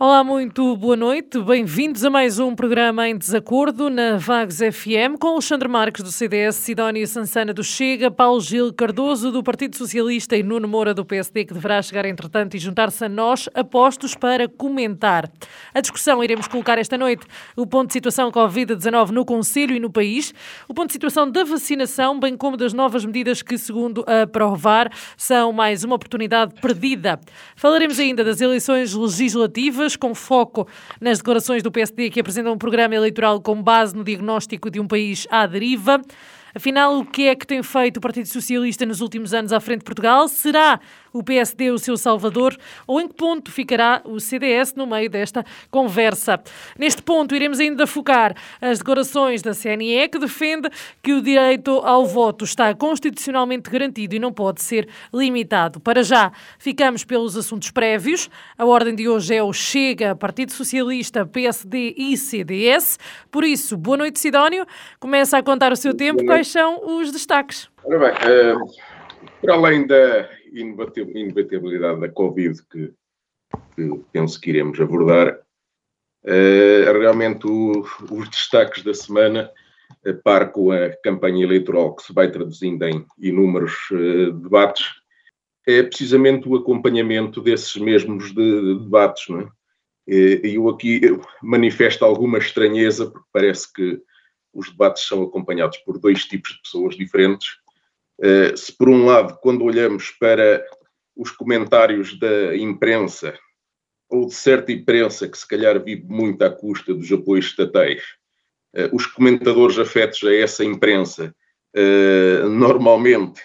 Olá, muito boa noite. Bem-vindos a mais um programa em desacordo na Vagos FM com Alexandre Marques do CDS, Sidónio Sansana do Chega, Paulo Gil Cardoso do Partido Socialista e Nuno Moura do PSD, que deverá chegar entretanto e juntar-se a nós, apostos para comentar. A discussão iremos colocar esta noite o ponto de situação Covid-19 no Conselho e no país, o ponto de situação da vacinação, bem como das novas medidas que, segundo a provar, são mais uma oportunidade perdida. Falaremos ainda das eleições legislativas com foco nas declarações do PSD que apresentam um programa eleitoral com base no diagnóstico de um país à deriva. Afinal, o que é que tem feito o Partido Socialista nos últimos anos à frente de Portugal? Será o PSD o seu salvador? Ou em que ponto ficará o CDS no meio desta conversa? Neste ponto, iremos ainda focar as declarações da CNE, que defende que o direito ao voto está constitucionalmente garantido e não pode ser limitado. Para já, ficamos pelos assuntos prévios. A ordem de hoje é o Chega, Partido Socialista, PSD e CDS. Por isso, boa noite, Sidónio. Começa a contar o seu tempo. Quais são os destaques? Ora bem, uh, para além da inebatibilidade da Covid que, que penso que iremos abordar, uh, realmente o, os destaques da semana, a par com a campanha eleitoral que se vai traduzindo em inúmeros uh, debates, é precisamente o acompanhamento desses mesmos de, de debates, não é? E eu aqui manifesto alguma estranheza, porque parece que os debates são acompanhados por dois tipos de pessoas diferentes, eh, se por um lado, quando olhamos para os comentários da imprensa, ou de certa imprensa que se calhar vive muito à custa dos apoios estatais, eh, os comentadores afetos a essa imprensa eh, normalmente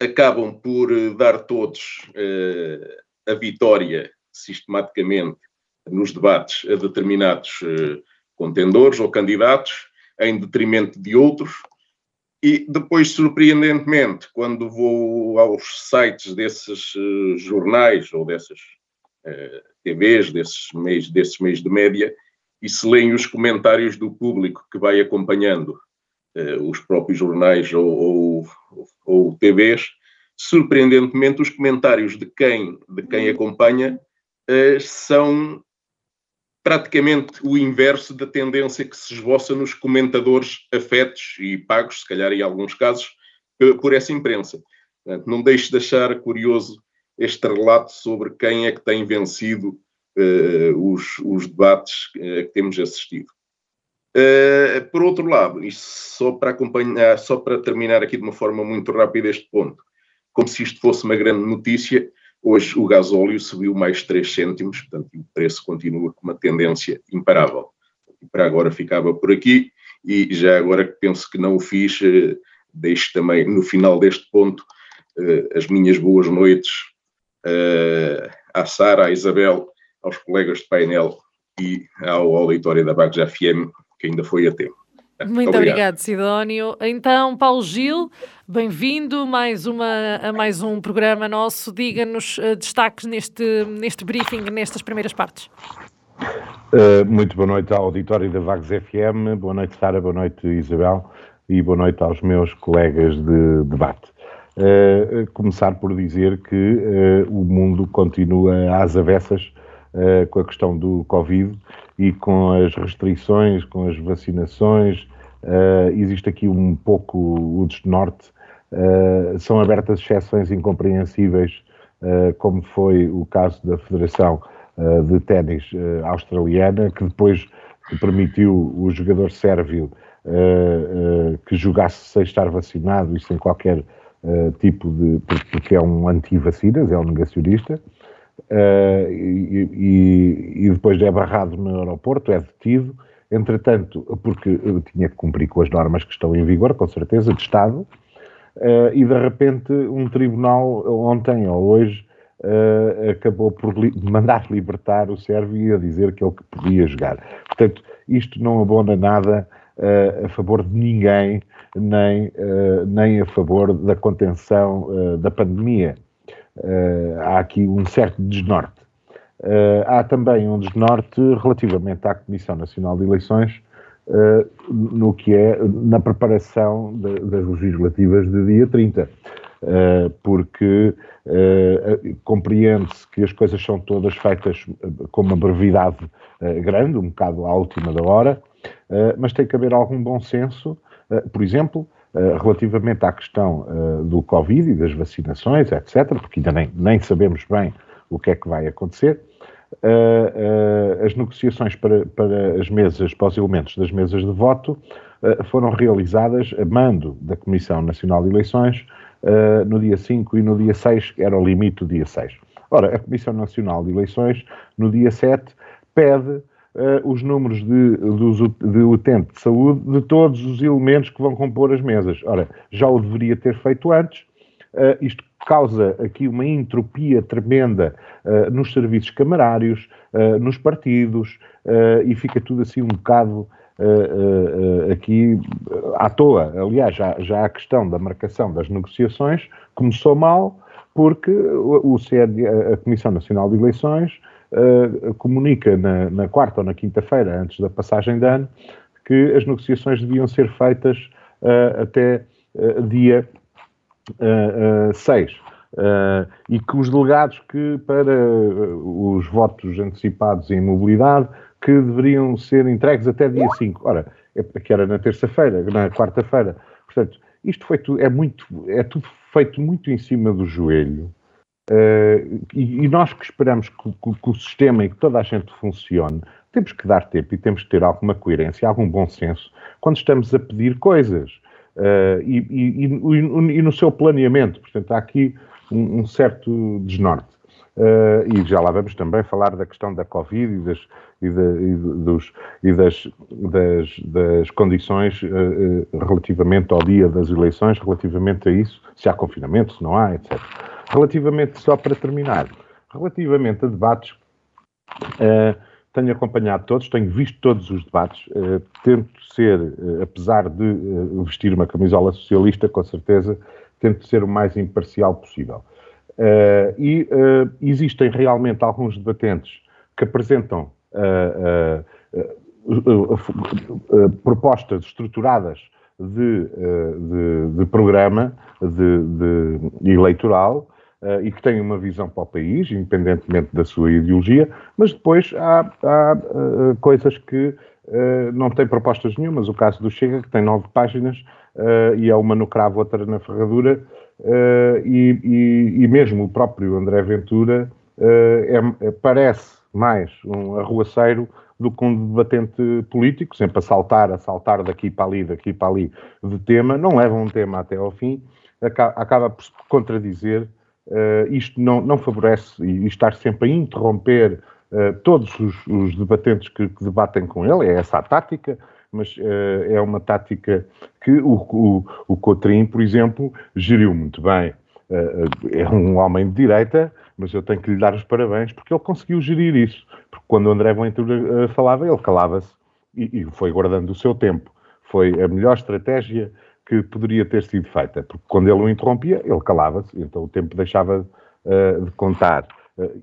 acabam por dar todos a vitória sistematicamente nos debates a determinados contendores ou candidatos, em detrimento de outros, e depois, surpreendentemente, quando vou aos sites desses uh, jornais ou dessas uh, eh, TVs, desses meios, desses meios de média, e se leem os comentários do público que vai acompanhando uh, os próprios jornais ou, ou, ou, TVs, surpreendentemente os comentários de quem, de quem acompanha são praticamente o inverso da tendência que se esboça nos comentadores afetos e pagos, se calhar em alguns casos, por essa imprensa. Não deixe de achar curioso este relato sobre quem é que tem vencido uh, os, os, debates uh, que temos assistido. Uh, por outro lado, isto só para acompanhar, só para terminar aqui de uma forma muito rápida este ponto, como se isto fosse uma grande notícia, Hoje o gasóleo subiu mais 3 cêntimos, portanto o preço continua com uma tendência imparável. Para agora ficava por aqui e já agora que penso que não o fiz, eh, deixo também no final deste ponto eh, as minhas boas noites eh, à Sara, à Isabel, aos colegas de painel e ao auditório da Bagos FM, que ainda foi a tempo. Muito obrigado. obrigado, Sidónio. Então, Paulo Gil, bem-vindo mais uma, a mais um programa nosso. Diga-nos uh, destaques neste, neste briefing, nestas primeiras partes. Uh, muito boa noite ao auditório da Vagos FM, boa noite, Sara, boa noite, Isabel, e boa noite aos meus colegas de debate. Uh, começar por dizer que o mundo continua às avessas com a questão do Covid e com as restrições, com as vacinações, uh, existe aqui um pouco o desnorte. Uh, são abertas exceções incompreensíveis, uh, como foi o caso da Federação de Ténis Australiana, que depois permitiu o jogador sérvio que jogasse sem estar vacinado e sem qualquer tipo de. porque é um anti-vacinas, é um negacionista. Uh, e, e, depois é barrado no aeroporto, é detido, entretanto, porque tinha que cumprir com as normas que estão em vigor, com certeza, de Estado, uh, e de repente um tribunal, ontem ou hoje, uh, acabou por li mandar libertar o Sérvio e a dizer que ele que podia jogar. Portanto, isto não abona nada a favor de ninguém, nem, nem a favor da contenção da pandemia. Há aqui um certo desnorte. há também um desnorte relativamente à Comissão Nacional de Eleições, no que é na preparação de, das legislativas de dia 30. Uh, porque uh, compreende-se que as coisas são todas feitas com uma brevidade uh, grande, um bocado à última da hora, mas tem que haver algum bom senso, por exemplo, relativamente à questão do Covid e das vacinações, etc., porque ainda nem, nem sabemos bem o que é que vai acontecer. as negociações para, para as mesas, para os elementos das mesas de voto, foram realizadas a mando da Comissão Nacional de Eleições, no dia 5 e no dia 6, que era o limite do dia 6. Ora, a Comissão Nacional de Eleições, no dia 7, pede uh, os números de, dos, de utente de saúde de todos os elementos que vão compor as mesas. Ora, já o deveria ter feito antes. Uh, isto causa aqui uma entropia tremenda uh, nos serviços camarários, uh, nos partidos, e fica tudo assim um bocado uh, uh, aqui à toa. Aliás, já, já a questão da marcação das negociações começou mal, porque o, o a Comissão Nacional de Eleições, comunica na, na quarta ou na quinta-feira, antes da passagem de ano, que as negociações deviam ser feitas até dia 6. Uh, e que os delegados que para uh, os votos antecipados em mobilidade que deveriam ser entregues até dia 5. Ora, é, que era na terça-feira, na quarta-feira. Portanto, isto foi tudo, é, muito, é tudo feito muito em cima do joelho. Uh, e, e, nós que esperamos que, que, que, o sistema e que toda a gente funcione, temos que dar tempo e temos que ter alguma coerência, algum bom senso quando estamos a pedir coisas. Uh, e, e, e, no seu planeamento. Portanto, há aqui um, um certo desnorte. Uh, e já lá vamos também falar da questão da Covid e das, e, de, e, dos, e das, das, das condições uh, relativamente ao dia das eleições, relativamente a isso, se há confinamento, se não há, etc. Relativamente, só para terminar, relativamente a debates, uh, tenho acompanhado todos, tenho visto todos os debates, tento ser, apesar de vestir uma camisola socialista, com certeza, tento ser o mais imparcial possível. Uh, e uh, existem realmente alguns debatentes que apresentam uh, propostas estruturadas de, de, de programa de, de eleitoral e que têm uma visão para o país, independentemente da sua ideologia, mas depois há, há coisas que não têm propostas nenhumas. O caso do Chega, que tem nove páginas e é uma no cravo, outra na ferradura, uh, e, e, e, mesmo o próprio André Ventura uh, é, parece mais um arruaceiro do que um debatente político, sempre a saltar, a saltar daqui para ali, daqui para ali de tema, não leva um tema até ao fim, acaba, por contradizer. Uh, isto não, não favorece e estar sempre a interromper uh, todos os, os debatentes que, que, debatem com ele, é essa a tática mas uh, é uma tática que o, o, o Cotrim, por exemplo, geriu muito bem. É um homem de direita, mas eu tenho que lhe dar os parabéns porque ele conseguiu gerir isso. Porque quando o André Ventura falava, ele calava-se e, e, foi guardando o seu tempo. Foi a melhor estratégia que poderia ter sido feita, porque quando ele o interrompia, ele calava-se, então o tempo deixava de contar.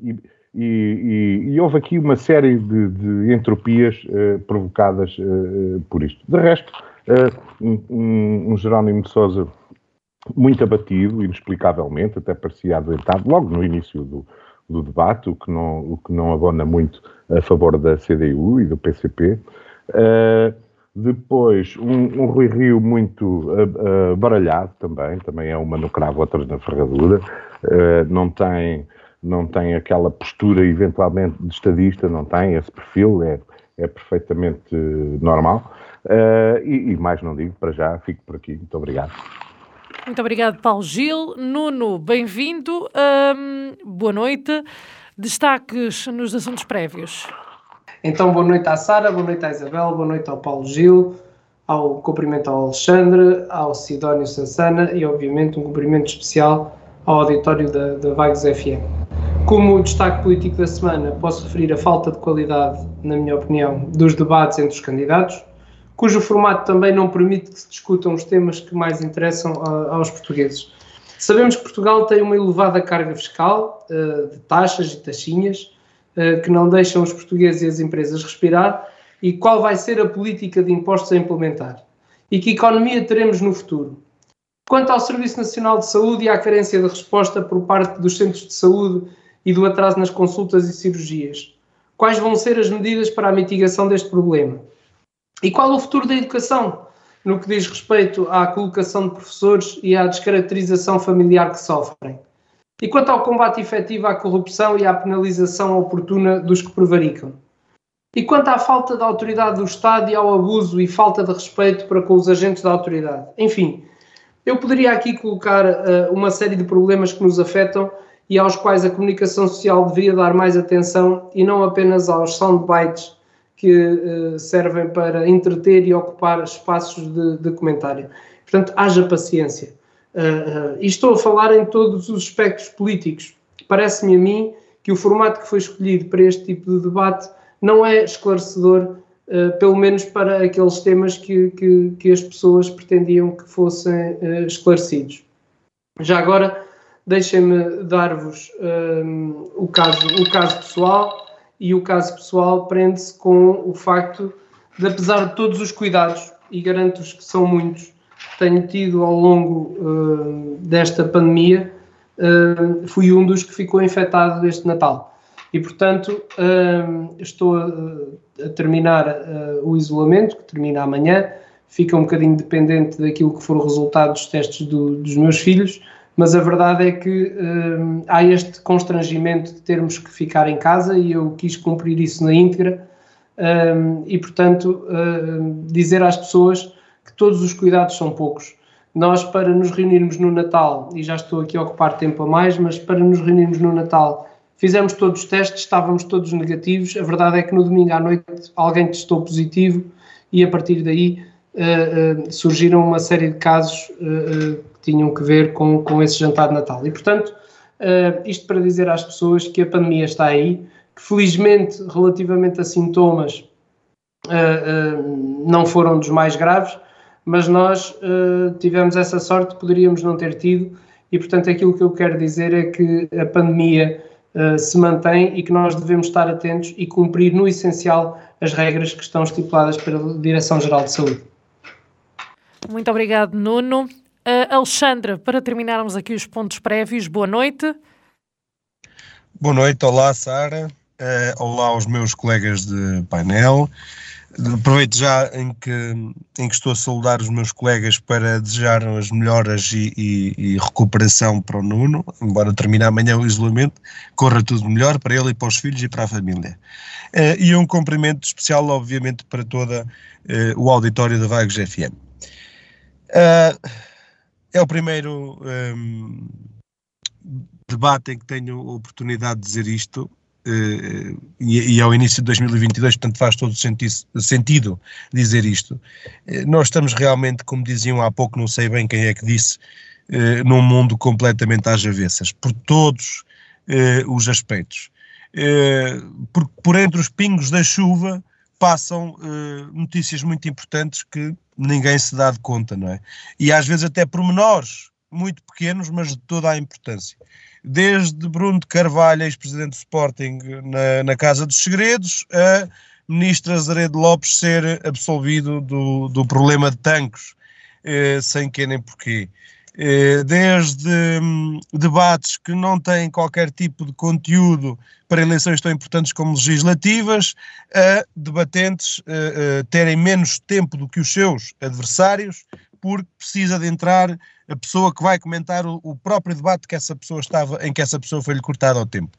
E, e, e, e, houve aqui uma série de, de entropias uh, provocadas uh, por isto. De resto, uh, um, um, Jerónimo de Souza muito abatido, inexplicavelmente, até parecia adoentado, logo no início do, do, debate, o que, não, o que não abona muito a favor da CDU e do PCP. Depois, um, um, Rui Rio muito baralhado também, também é uma no cravo, outra na ferradura, não tem não tem aquela postura eventualmente de estadista, não tem esse perfil, é, é perfeitamente normal. Uh, e, e, mais não digo, para já, fico por aqui. Muito obrigado. Muito obrigado, Paulo Gil. Nuno, bem-vindo. Boa noite. Destaques nos assuntos prévios. Então, boa noite à Sara, boa noite à Isabel, boa noite ao Paulo Gil, ao cumprimento ao Alexandre, ao Sidónio Sansana e, obviamente, um cumprimento especial ao auditório da, da Vagos FM. Como destaque político da semana, posso referir a falta de qualidade, na minha opinião, dos debates entre os candidatos, cujo formato também não permite que se discutam os temas que mais interessam aos portugueses. Sabemos que Portugal tem uma elevada carga fiscal, uh, de taxas e taxinhas, que não deixam os portugueses e as empresas respirar, e qual vai ser a política de impostos a implementar. E que economia teremos no futuro. Quanto ao Serviço Nacional de Saúde e à carência de resposta por parte dos centros de saúde e do atraso nas consultas e cirurgias, quais vão ser as medidas para a mitigação deste problema? E qual o futuro da educação? no que diz respeito à colocação de professores e à descaracterização familiar que sofrem. E quanto ao combate efetivo à corrupção e à penalização oportuna dos que prevaricam. E quanto à falta de autoridade do Estado e ao abuso e falta de respeito para com os agentes da autoridade. Enfim, eu poderia aqui colocar uh, uma série de problemas que nos afetam e aos quais a comunicação social deveria dar mais atenção e não apenas aos soundbites que uh, servem para entreter e ocupar espaços de, de comentário. Portanto, haja paciência. Uh, uh, e estou a falar em todos os aspectos políticos. Parece-me a mim que o formato que foi escolhido para este tipo de debate não é esclarecedor, pelo menos para aqueles temas que, que, que as pessoas pretendiam que fossem esclarecidos. Já agora, deixem-me dar-vos o, caso, o caso pessoal e o caso pessoal prende-se com o facto de, apesar de todos os cuidados, e garanto-vos que são muitos, tenho tido ao longo uh, desta pandemia, uh, fui um dos que ficou infectado este Natal. E, portanto, uh, estou a, a terminar o isolamento, que termina amanhã, fica um bocadinho dependente daquilo que for o resultado dos testes do, dos meus filhos, mas a verdade é que há este constrangimento de termos que ficar em casa e eu quis cumprir isso na íntegra e, portanto, dizer às pessoas que todos os cuidados são poucos. Nós, para nos reunirmos no Natal, e já estou aqui a ocupar tempo a mais, mas para nos reunirmos no Natal, fizemos todos os testes, estávamos todos negativos. A verdade é que no domingo à noite alguém testou positivo e a partir daí uh, uh, surgiram uma série de casos uh, tinham que ver com, com esse jantar de Natal. E, portanto, isto para dizer às pessoas que a pandemia está aí, que felizmente, relativamente a sintomas, não foram dos mais graves, mas nós tivemos essa sorte, poderíamos não ter tido, e, portanto, aquilo que eu quero dizer é que a pandemia se mantém e que nós devemos estar atentos e cumprir, no essencial, as regras que estão estipuladas pela Direção-Geral de Saúde. Muito obrigado, Nuno. Uh, Alexandra, para terminarmos aqui os pontos prévios, boa noite. Boa noite, olá Sara, uh, olá aos meus colegas de painel. Aproveito já em que, em que estou a saudar os meus colegas para desejar as melhoras e, e, e, recuperação para o Nuno, embora termine amanhã o isolamento, corra tudo melhor para ele e para os filhos e para a família. Uh, e um cumprimento especial, obviamente, para toda uh, o auditório da Vagos FM. Uh, é o primeiro um, debate em que tenho a oportunidade de dizer isto, e, e ao início de 2022, portanto faz todo senti sentido dizer isto. Uh, nós estamos realmente, como diziam há pouco, não sei bem quem é que disse, num mundo completamente às avessas, por todos os aspectos. por, por entre os pingos da chuva passam notícias muito importantes que ninguém se dá de conta, não é? E às vezes até pormenores muito pequenos, mas de toda a importância. Desde Bruno de Carvalho, ex-presidente do Sporting, na, na, Casa dos Segredos, a ministra Azaredo Lopes ser absolvido do, do problema de tanques, eh, sem que nem porquê. Eh, desde hum, debates que não têm qualquer tipo de conteúdo para eleições tão importantes como legislativas, a debatentes eh, eh, terem menos tempo do que os seus adversários, porque precisa de entrar a pessoa que vai comentar o, o próprio debate que essa pessoa estava, em que essa pessoa foi-lhe cortada ao tempo.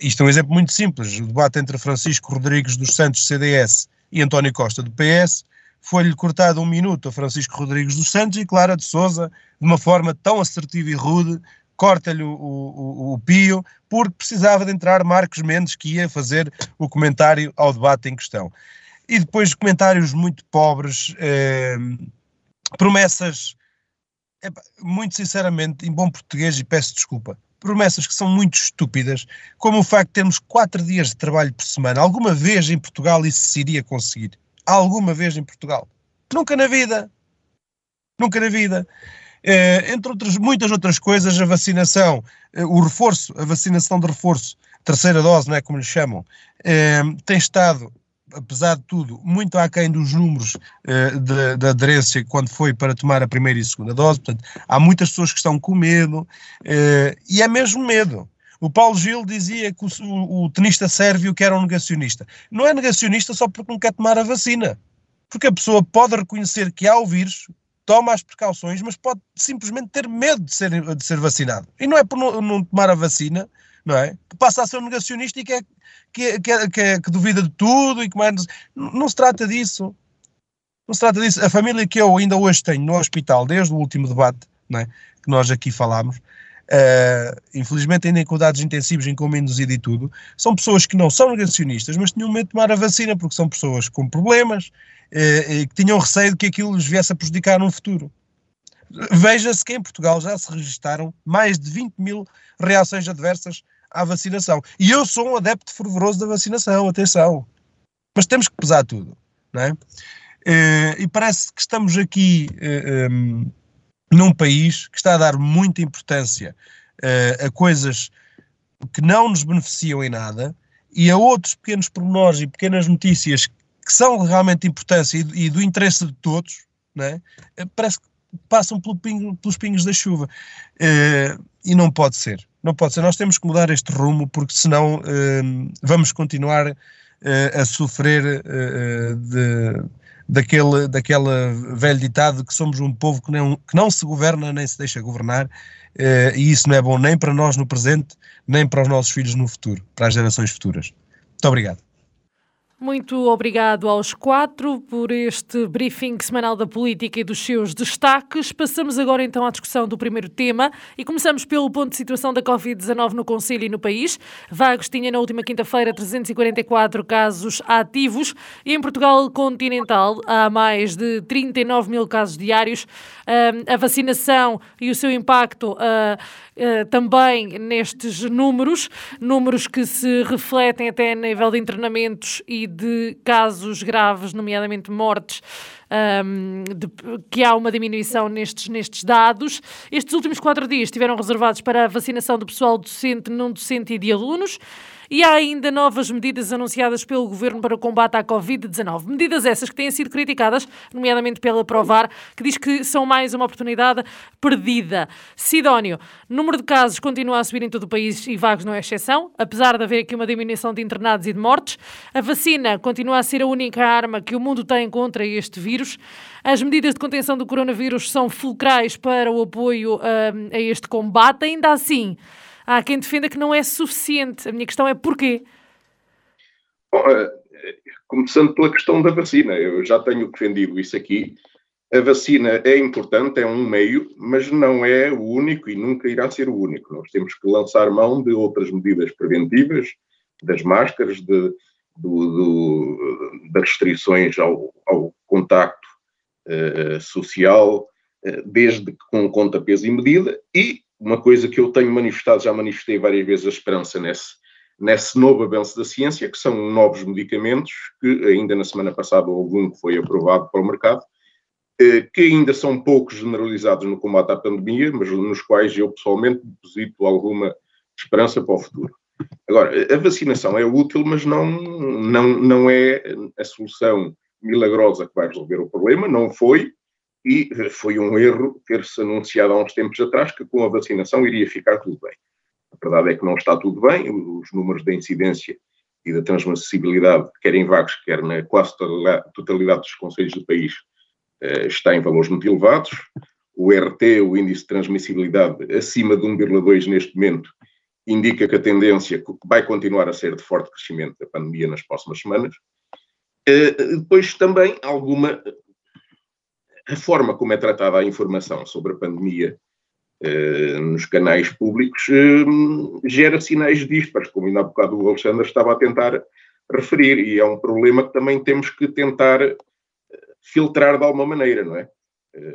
Isto é um exemplo muito simples. O debate entre Francisco Rodrigues dos Santos, CDS, e António Costa, do PS, foi-lhe cortado um minuto a Francisco Rodrigues dos Santos e Clara de Souza, de uma forma tão assertiva e rude, corta-lhe o, o, o, pio, porque precisava de entrar Marcos Mendes, que ia fazer o comentário ao debate em questão. E depois comentários muito pobres, eh, promessas, muito sinceramente, em bom português, e peço desculpa, promessas que são muito estúpidas, como o facto de termos quatro dias de trabalho por semana. Alguma vez em Portugal isso se iria conseguir? Alguma vez em Portugal? Nunca na vida. Nunca na vida. Eh, entre outras, muitas outras coisas, a vacinação, eh, o reforço, a vacinação de reforço, terceira dose, não é como lhe chamam, eh, tem estado apesar de tudo, muito aquém dos números uh, de, de, aderência quando foi para tomar a primeira e segunda dose. Portanto, há muitas pessoas que estão com medo uh, e é mesmo medo. O Paulo Gil dizia que o, o, o, tenista sérvio que era um negacionista. Não é negacionista só porque não quer tomar a vacina. Porque a pessoa pode reconhecer que há o vírus, toma as precauções, mas pode simplesmente ter medo de ser, de ser vacinado. E não é por não, não tomar a vacina não é? Que passa a ser um negacionista e que, é, que, é, que, é, que, é, que duvida de tudo e que mais. Não, não se trata disso. Não se trata disso. A família que eu ainda hoje tenho no hospital, desde o último debate é? que nós aqui falámos, uh, infelizmente ainda em cuidados intensivos, em induzido e tudo, são pessoas que não são negacionistas, mas tinham medo de tomar a vacina porque são pessoas com problemas uh, e que tinham receio de que aquilo lhes viesse a prejudicar no futuro. Veja-se que em Portugal já se registaram mais de 20 mil reações adversas à vacinação. E eu sou um adepto fervoroso da vacinação, atenção. Mas temos que pesar tudo, não é? Uh, e parece que estamos aqui uh, eh, um, ehm, num país que está a dar muita importância uh, a coisas que não nos beneficiam em nada e a outros pequenos pormenores e pequenas notícias que são realmente importantes e, e do interesse de todos, é? parece que passam pelo pingo, pelos pingos da chuva. e não pode ser. Não pode ser. Nós temos que mudar este rumo, porque senão uh, vamos continuar uh, a sofrer uh, de, daquele, daquele velho ditado que somos um povo que não, que não se governa nem se deixa governar, e isso não é bom nem para nós no presente, nem para os nossos filhos no futuro, para as gerações futuras. Muito obrigado. Muito obrigado aos quatro por este briefing semanal da política e dos seus destaques. Passamos agora então à discussão do primeiro tema e começamos pelo ponto de situação da Covid-19 no Conselho e no país. Vagos tinha na última quinta-feira 344 casos ativos e em Portugal continental há mais de 39 mil casos diários. A vacinação e o seu impacto ah, ah, também nestes números, números que se refletem até a nível de internamentos e de casos graves, nomeadamente mortes, um, de, que há uma diminuição nestes, nestes dados. Estes últimos quatro dias estiveram reservados para a vacinação do pessoal docente, não docente e de alunos. E há ainda novas medidas anunciadas pelo Governo para o combate à Covid-19. Medidas essas que têm sido criticadas, nomeadamente pela Provar, que diz que são mais uma oportunidade perdida. Sidónio, número de casos continua a subir em todo o país e Vagos não é exceção, apesar de haver aqui uma diminuição de internados e de mortes. A vacina continua a ser a única arma que o mundo tem contra este vírus. As medidas de contenção do coronavírus são fulcrais para o apoio hum, a este combate. Ainda assim, há quem defenda que não é suficiente. A minha questão é porquê? Bom, eh, começando pela questão da vacina, eu já tenho defendido isso aqui. A vacina é importante, é um meio, mas não é o único e nunca irá ser o único. Nós temos que lançar mão de outras medidas preventivas, das máscaras, de, do, do, das restrições ao, ao contacto uh, social, uh, desde que com conta, peso e medida, e uma coisa que eu tenho manifestado, já manifestei várias vezes a esperança nesse, nesse novo avanço da ciência, que são novos medicamentos, que ainda na semana passada houve um que foi aprovado para o mercado, eh, que ainda são pouco generalizados no combate à pandemia, mas nos quais eu pessoalmente deposito alguma esperança para o futuro. Agora, a vacinação é útil, mas não, não, não é a solução milagrosa que vai resolver o problema, não foi, e foi um erro ter-se anunciado há uns tempos atrás que com a vacinação iria ficar tudo bem. A verdade é que não está tudo bem, os números da incidência e da transmissibilidade, quer em vagos, quer na quase totalidade dos conselhos do país, eh, está em valores muito elevados. O RT, o índice de transmissibilidade, acima de 1,2 neste momento, indica que a tendência vai continuar a ser de forte crescimento da pandemia nas próximas semanas. Eh, depois também alguma a forma como é tratada a informação sobre a pandemia eh, nos canais públicos eh, gera sinais dispares, como ainda há bocado o Alexandre estava a tentar referir, e é um problema que também temos que tentar eh, filtrar de alguma maneira, não é?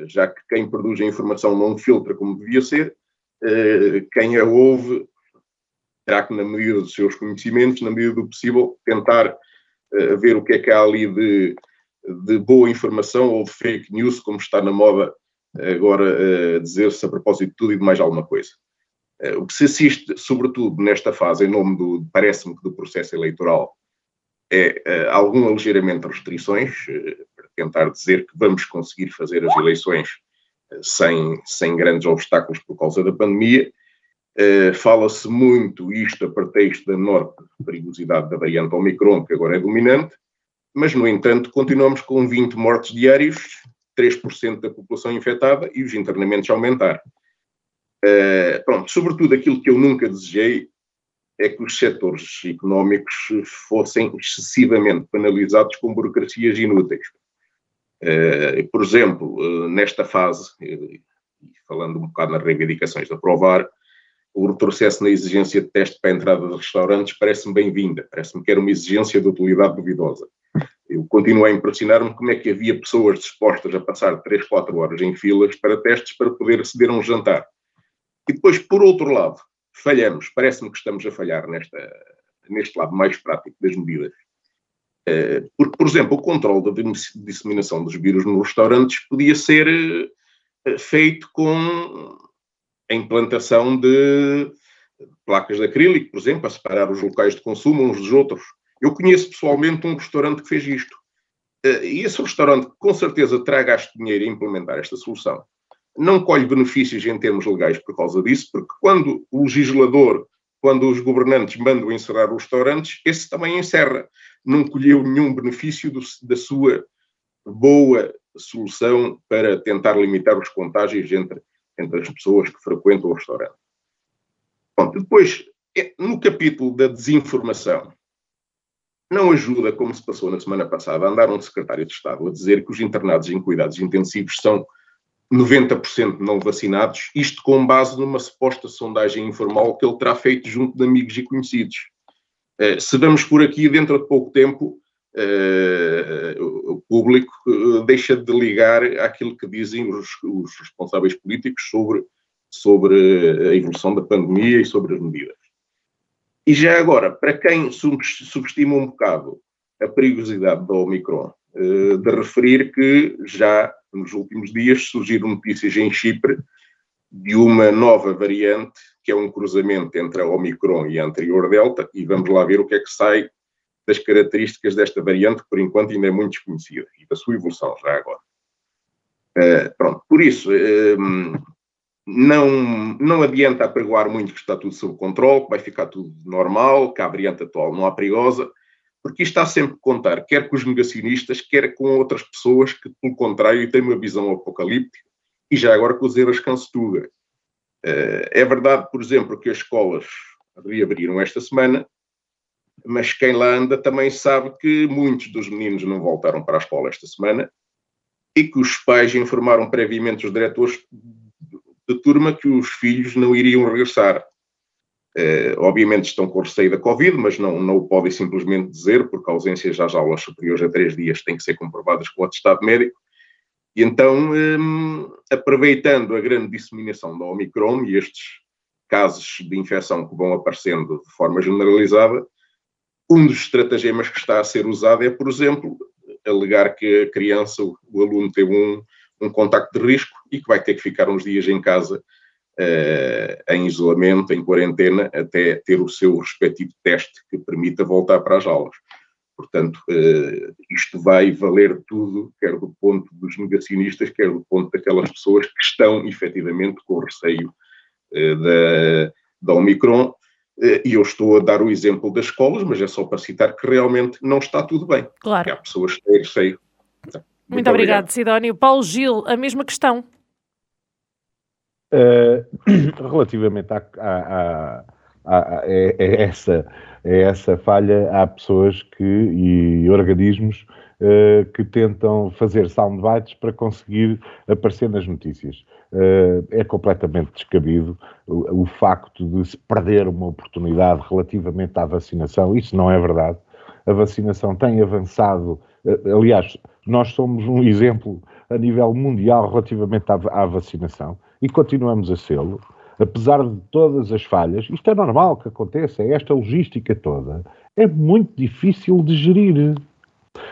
Já que quem produz a informação não filtra como devia ser, quem a ouve terá que, na medida dos seus conhecimentos, na medida do possível, tentar ver o que é que há ali de, de boa informação ou de fake news, como está na moda agora dizer-se a propósito de tudo e de mais alguma coisa. O que se assiste, sobretudo nesta fase, em nome do, parece-me que do processo eleitoral, é uh, algum aligeiramento de restrições, para tentar dizer que vamos conseguir fazer as eleições sem, sem grandes obstáculos por causa da pandemia. Fala-se muito isto a pretexto da enorme perigosidade da variante Omicron, que agora é dominante, mas, no entanto, continuamos com 20 mortes diários, 3% da população infectada e os internamentos a aumentar. pronto, sobretudo aquilo que eu nunca desejei é que os setores económicos fossem excessivamente penalizados com burocracias inúteis. Uh, por exemplo, uh, nesta fase, uh, falando um bocado nas reivindicações da Provar, o retrocesso na exigência de teste para a entrada de restaurantes parece-me bem-vinda, parece-me que era uma exigência de utilidade duvidosa. Eu continuo a impressionar-me como é que havia pessoas dispostas a passar 3, 4 horas em filas para testes para poder aceder a um jantar. E depois, por outro lado, falhamos, parece-me que estamos a falhar nesta, neste lado mais prático das medidas. Eh, porque, por exemplo, o controle da disseminação dos vírus nos restaurantes podia ser eh, feito com a implantação de placas de acrílico, por exemplo, a separar os locais de consumo uns dos outros. Eu conheço pessoalmente um restaurante que fez isto. Eh, e esse restaurante, com certeza, terá gasto dinheiro a implementar esta solução não colhe benefícios em termos legais por causa disso, porque quando o legislador, quando os governantes mandam encerrar os restaurantes, esse também encerra. Não colheu nenhum benefício do, da sua boa solução para tentar limitar os contágios entre, entre as pessoas que frequentam o restaurante. Bom, depois, é, no capítulo da desinformação, não ajuda, como se passou na semana passada, a andar um secretário de Estado a dizer que os internados em cuidados intensivos são 90% não vacinados, isto com base numa suposta sondagem informal que ele terá feito junto de amigos e conhecidos. Uh, se vamos por aqui, dentro de pouco tempo, uh, o público uh, deixa de ligar àquilo que dizem os, os, responsáveis políticos sobre, sobre a evolução da pandemia e sobre as medidas. E já agora, para quem subestima um bocado a perigosidade da Omicron, de referir que já nos últimos dias surgiram notícias em Chipre de uma nova variante, que é um cruzamento entre a Omicron e a anterior Delta, e vamos lá ver o que é que sai das características desta variante, que por enquanto ainda é muito desconhecida, e da sua evolução já agora. Uh, pronto, por isso, uh, não, não adianta apregoar muito que está tudo sob controle, que vai ficar tudo normal, que a variante atual não é perigosa, porque isto está sempre a contar, quer com os negacionistas, quer com outras pessoas que, pelo contrário, têm uma visão apocalíptica, e já agora com os erros cancetuga. Eh, é verdade, por exemplo, que as escolas reabriram esta semana, mas quem lá anda também sabe que muitos dos meninos não voltaram para a escola esta semana e que os pais informaram previamente os diretores de turma que os filhos não iriam regressar. Uh, obviamente estão com receio da Covid, mas não, não o podem simplesmente dizer, porque ausências às aulas superiores a três dias têm que ser comprovadas com o atestado médico. E então, um, aproveitando a grande disseminação da Omicron e estes casos de infecção que vão aparecendo de forma generalizada, um dos estratagemas que está a ser usado é, por exemplo, alegar que a criança, o aluno, teve um, um contacto de risco e que vai ter que ficar uns dias em casa uh, em isolamento, em quarentena, até ter o seu respectivo teste que permita voltar para as aulas. Portanto, uh, isto vai valer tudo, quer do ponto dos negacionistas, quer do ponto daquelas pessoas que estão efetivamente com receio uh, da, da Omicron. E eu estou a dar o exemplo das escolas, mas é só para citar que realmente não está tudo bem. Claro. há pessoas que têm receio. Muito, Muito obrigado, obrigado, Sidónio. Paulo Gil, a mesma questão. Uh, relativamente a, a, a, a, essa, a essa falha, há pessoas que, e organismos uh, que tentam fazer soundbites para conseguir aparecer nas notícias. Uh, é completamente descabido o, o, facto de se perder uma oportunidade relativamente à vacinação. Isso não é verdade. A vacinação tem avançado. aliás, nós somos um exemplo a nível mundial relativamente à, à vacinação e continuamos a sê-lo. apesar de todas as falhas, isto é normal que aconteça, é esta logística toda, é muito difícil de gerir.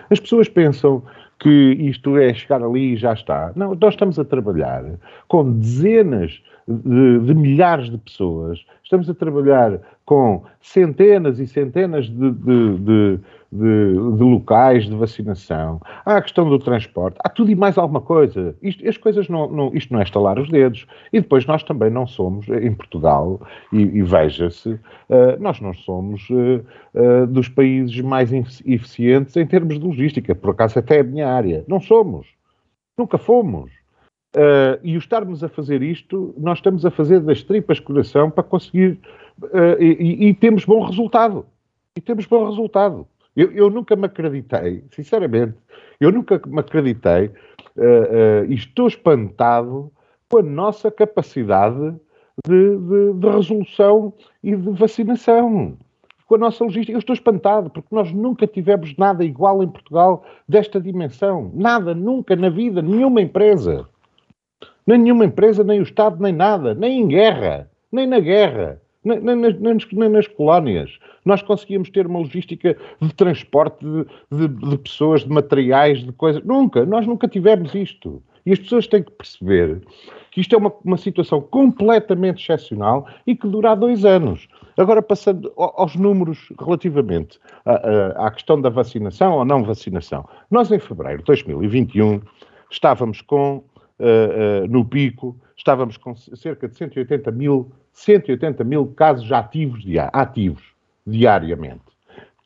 As pessoas pensam que isto é chegar ali e já está. Não, nós estamos a trabalhar com dezenas de, de milhares de pessoas, estamos a trabalhar com centenas e centenas de, de, de de, de, locais de vacinação, há a questão do transporte, há tudo e mais alguma coisa. Isto, as coisas não, não, isto não é estalar os dedos. E depois nós também não somos, em Portugal, e, e veja-se, uh, nós não somos uh, uh, dos países mais eficientes em termos de logística. Por acaso até é a minha área. Não somos. Nunca fomos. e o estarmos a fazer isto, nós estamos a fazer das tripas coração para conseguir. E, e temos bom resultado. E temos bom resultado. Eu, eu, nunca me acreditei, sinceramente, eu nunca me acreditei uh, uh, e estou espantado com a nossa capacidade de, de, de, resolução e de vacinação. Com a nossa logística, eu estou espantado, porque nós nunca tivemos nada igual em Portugal desta dimensão. Nada, nunca na vida, nenhuma empresa. Nem nenhuma empresa, nem o Estado, nem nada, nem em guerra, nem na guerra nem, nem, nem, nas colónias. Nós conseguíamos ter uma logística de transporte de, de, de, pessoas, de materiais, de coisas. Nunca, nós nunca tivemos isto. E as pessoas têm que perceber que isto é uma, uma situação completamente excepcional e que dura dois anos. Agora, passando aos números relativamente à, à questão da vacinação ou não vacinação. Nós, em fevereiro de 2021, estávamos com, uh, no pico, estávamos com cerca de 180 mil 180 mil casos ativos, ativos diariamente.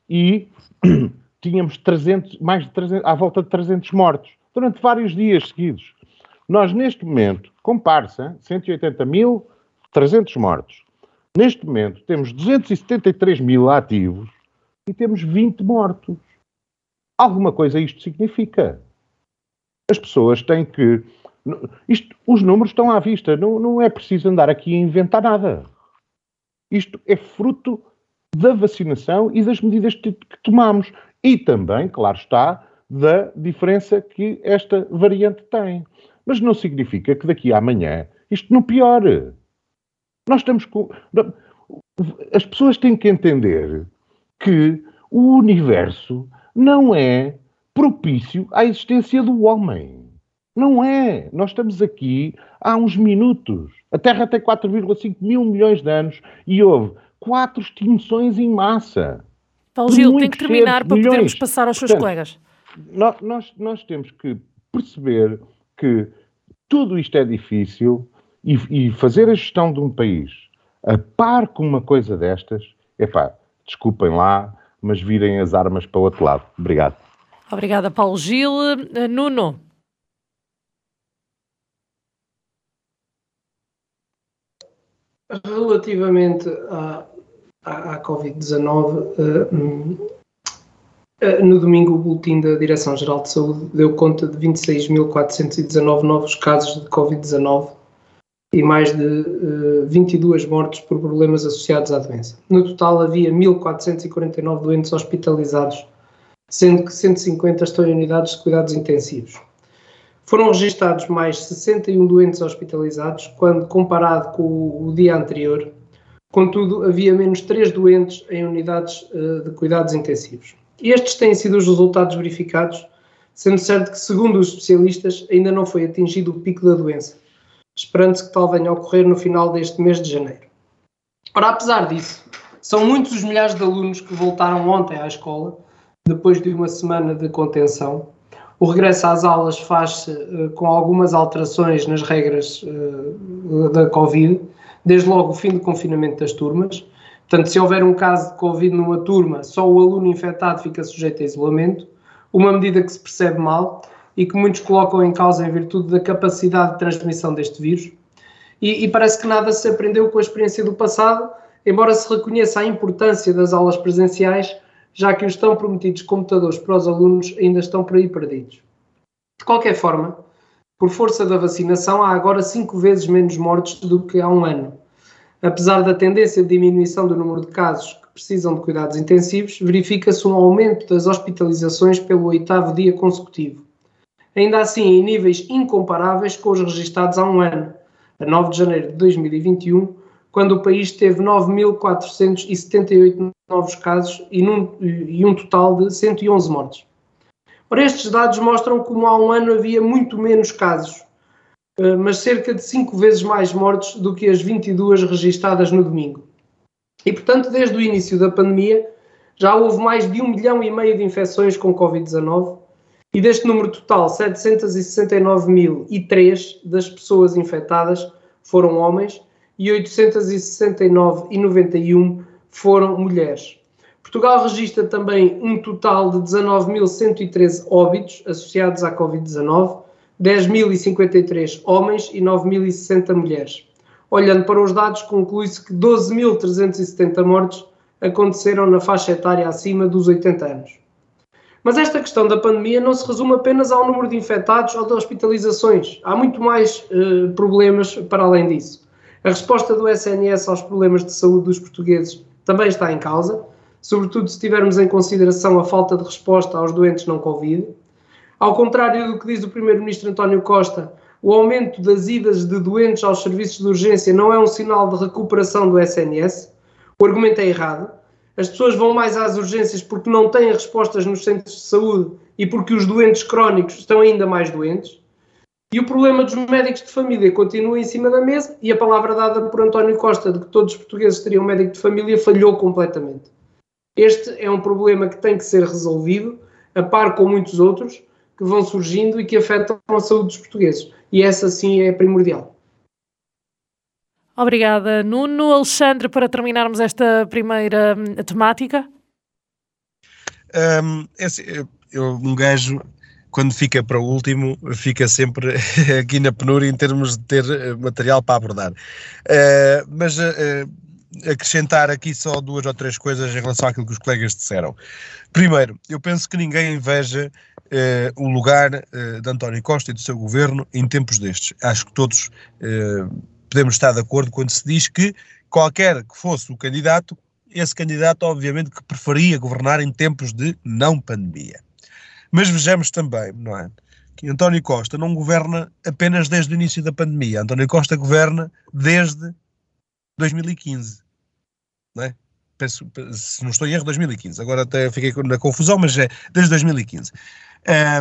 E tínhamos 300, mais de 300, à volta de 300 mortos durante vários dias seguidos. Nós, neste momento, comparsa, 180 mil, 300 mortos. Neste momento, temos 273 mil ativos e temos 20 mortos. Alguma coisa isto significa. As pessoas têm que isto, os números estão à vista, não, não é preciso andar aqui a inventar nada. Isto é fruto da vacinação e das medidas que, tomamos. E também, claro está, da diferença que esta variante tem. Mas não significa que daqui a amanhã isto não piore. Nós estamos com. As pessoas têm que entender que o universo não é propício à existência do homem. Não é. Nós estamos aqui há uns minutos. A Terra tem 4,5 mil milhões de anos e houve quatro extinções em massa. Paulo Gil, tem que terminar para milhões. podermos passar aos seus Portanto, colegas. Nós, nós, temos que perceber que tudo isto é difícil e, e, fazer a gestão de um país a par com uma coisa destas, epá, desculpem lá, mas virem as armas para o outro lado. Obrigado. Obrigada, Paulo Gil. Nuno, Relativamente à, à, à Covid-19, uh, uh, no domingo o Boletim da Direção-Geral de Saúde deu conta de 26.419 novos casos de Covid-19 e mais de uh, 22 mortes por problemas associados à doença. No total havia 1.449 doentes hospitalizados, sendo que 150 estão em unidades de cuidados intensivos. Foram registados mais 61 doentes hospitalizados, quando comparado com o, dia anterior. Contudo, havia menos 3 doentes em unidades uh, de cuidados intensivos. Estes têm sido os resultados verificados, sendo certo que, segundo os especialistas, ainda não foi atingido o pico da doença, esperando-se que tal venha a ocorrer no final deste mês de janeiro. Ora, apesar disso, são muitos os milhares de alunos que voltaram ontem à escola, depois de uma semana de contenção, o regresso às aulas faz-se uh, com algumas alterações nas regras uh, da Covid, desde logo o fim do confinamento das turmas. Portanto, se houver um caso de Covid numa turma, só o aluno infectado fica sujeito a isolamento, uma medida que se percebe mal e que muitos colocam em causa em virtude da capacidade de transmissão deste vírus. E, e parece que nada se aprendeu com a experiência do passado, embora se reconheça a importância das aulas presenciais, já que os tão prometidos computadores para os alunos ainda estão por aí perdidos. De qualquer forma, por força da vacinação, há agora cinco vezes menos mortes do que há um ano. Apesar da tendência de diminuição do número de casos que precisam de cuidados intensivos, verifica-se um aumento das hospitalizações pelo oitavo dia consecutivo. Ainda assim, em níveis incomparáveis com os registados há um ano, a 9 de janeiro de 2021, quando o país teve 9.478 novos casos e, num, e um total de 111 mortes. Ora, estes dados mostram como há um ano havia muito menos casos, eh, mas cerca de 5 vezes mais mortes do que as 22 registadas no domingo. E, portanto, desde o início da pandemia, já houve mais de 1 milhão e meio de infecções com Covid-19 e deste número total, 769.003 das pessoas infectadas foram homens e 869.091 foram mulheres. Portugal registra também um total de 19.113 óbitos associados à Covid-19, 10.053 homens e 9.060 mulheres. Olhando para os dados, conclui-se que 12.370 mortes aconteceram na faixa etária acima dos 80 anos. Mas esta questão da pandemia não se resume apenas ao número de infectados ou de hospitalizações. Há muito mais uh, problemas para além disso. A resposta do SNS aos problemas de saúde dos portugueses também está em causa, sobretudo se tivermos em consideração a falta de resposta aos doentes não Covid. Ao contrário do que diz o Primeiro-Ministro António Costa, o aumento das idas de doentes aos serviços de urgência não é um sinal de recuperação do SNS. O argumento é errado. As pessoas vão mais às urgências porque não têm respostas nos centros de saúde e porque os doentes crónicos estão ainda mais doentes. E o problema dos médicos de família continua em cima da mesa e a palavra dada por António Costa de que todos os portugueses teriam um médico de família falhou completamente. Este é um problema que tem que ser resolvido, a par com muitos outros que vão surgindo e que afetam a saúde dos portugueses. E essa sim é primordial. Obrigada, Nuno. Alexandre, para terminarmos esta primeira hum, temática. Um, é assim, eu, um gajo quando fica para o último, fica sempre aqui na penúria em termos de ter eh, material para abordar. Uh, mas uh, acrescentar aqui só duas ou três coisas em relação àquilo que os colegas disseram. Primeiro, eu penso que ninguém inveja o lugar de António Costa e do seu governo em tempos destes. Acho que todos podemos estar de acordo quando se diz que qualquer que fosse o candidato, esse candidato obviamente que preferia governar em tempos de não pandemia. Mas vejamos também, não é? Que António Costa não governa apenas desde o início da pandemia. António Costa governa desde 2015. Não é? Penso, se não estou em erro, 2015. Agora até fiquei na confusão, mas é desde 2015.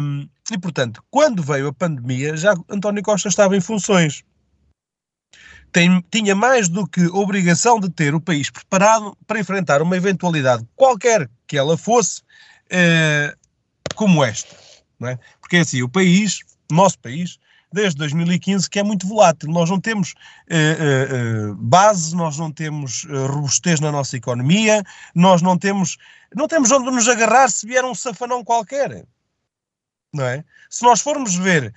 Um, e portanto, quando veio a pandemia, já António Costa estava em funções. Tem, tinha mais do que obrigação de ter o país preparado para enfrentar uma eventualidade qualquer que ela fosse, uh, como esta. Não é? Porque é assim, o país, nosso país, desde 2015 que é muito volátil. Nós não temos uh, base, nós não temos robustez na nossa economia, nós não temos, não temos onde nos agarrar se vier um safanão qualquer. Não é? Se nós formos ver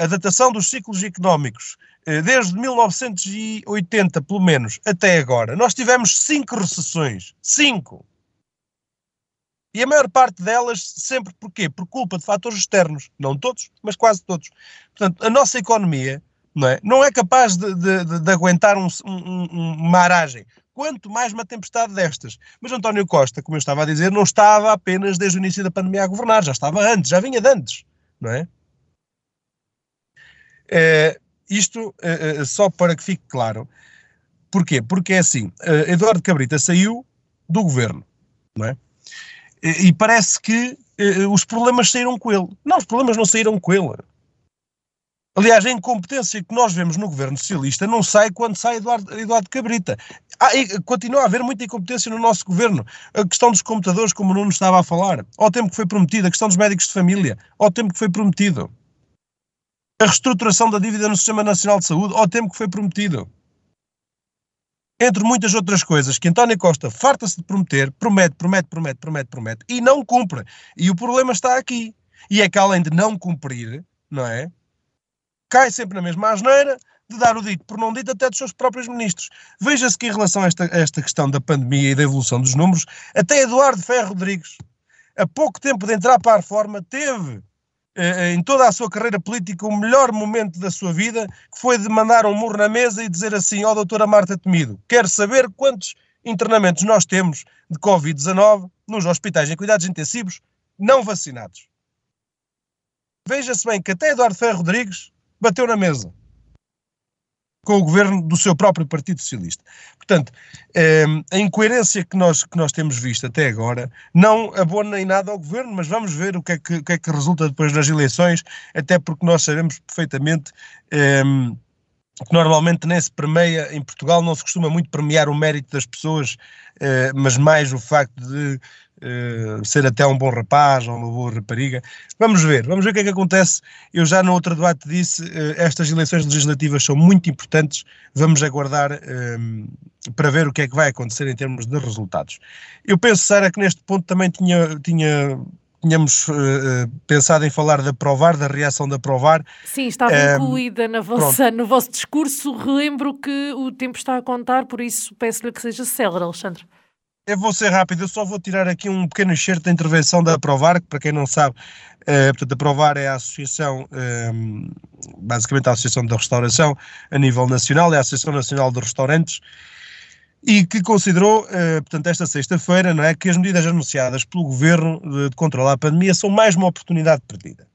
a datação dos ciclos económicos desde 1980, pelo menos, até agora, nós tivemos cinco recessões. Cinco. E a maior parte delas sempre porquê? Por culpa de fatores externos. Não todos, mas quase todos. Portanto, a nossa economia não é, não é capaz de, de, de aguentar um, um, uma aragem. Quanto mais uma tempestade destas. Mas António Costa, como eu estava a dizer, não estava apenas desde o início da pandemia a governar, já estava antes, já vinha de antes, não é? é isto é, só para que fique claro. Porquê? Porque é assim, Eduardo Cabrita saiu do governo, não é? E parece que uh, os problemas saíram com ele. Não, os problemas não saíram com ele. Aliás, a incompetência que nós vemos no governo socialista não sai quando sai Eduardo, Eduardo Cabrita. Ah, continua a haver muita incompetência no nosso governo. A questão dos computadores, como o Nuno estava a falar, ao tempo que foi prometido, a questão dos médicos de família, ao tempo que foi prometido. A reestruturação da dívida no Sistema Nacional de Saúde, ao tempo que foi prometido entre muitas outras coisas, que António Costa farta-se de prometer, promete, promete, promete, promete, promete, e não cumpre. E o problema está aqui. E é que além de não cumprir, não é? Cai sempre na mesma asneira de dar o dito por não dito até dos seus próprios ministros. Veja-se que em relação a esta, a esta questão da pandemia e da evolução dos números, até Eduardo Ferro Rodrigues, a pouco tempo de entrar para a reforma, teve em toda a sua carreira política, o melhor momento da sua vida, que foi de mandar um murro na mesa e dizer assim: Ó, oh, doutora Marta Temido, quero saber quantos internamentos nós temos de Covid-19 nos hospitais em cuidados intensivos não vacinados. Veja-se bem que até Eduardo Ferro Rodrigues bateu na mesa. Com o governo do seu próprio Partido Socialista. Portanto, eh, a incoerência que nós, que nós temos visto até agora não abona em nada ao governo, mas vamos ver o que é que, o que, é que resulta depois nas eleições, até porque nós sabemos perfeitamente. Eh, que normalmente nem se premia, em Portugal não se costuma muito premiar o mérito das pessoas, eh, mas mais o facto de eh, ser até um bom rapaz ou uma boa rapariga. Vamos ver, vamos ver o que é que acontece. Eu já no outro debate disse, eh, estas eleições legislativas são muito importantes, vamos aguardar para ver o que é que vai acontecer em termos de resultados. Eu penso, Sara, que neste ponto também tinha, tinha tínhamos uh, pensado em falar da Provar, da reação da Provar. Sim, estava um, incluída na vossa, no vosso discurso. Relembro que o tempo está a contar, por isso peço-lhe que seja célere, Alexandre. Eu vou ser rápido, eu só vou tirar aqui um pequeno excerto da intervenção da Provar, que para quem não sabe, uh, portanto, a Provar é a associação, um, basicamente a Associação da Restauração a nível nacional, é a Associação Nacional de Restaurantes, e que considerou, uh, portanto, esta sexta-feira, não é, que as medidas anunciadas pelo governo de, de controlar a pandemia são mais uma oportunidade perdida.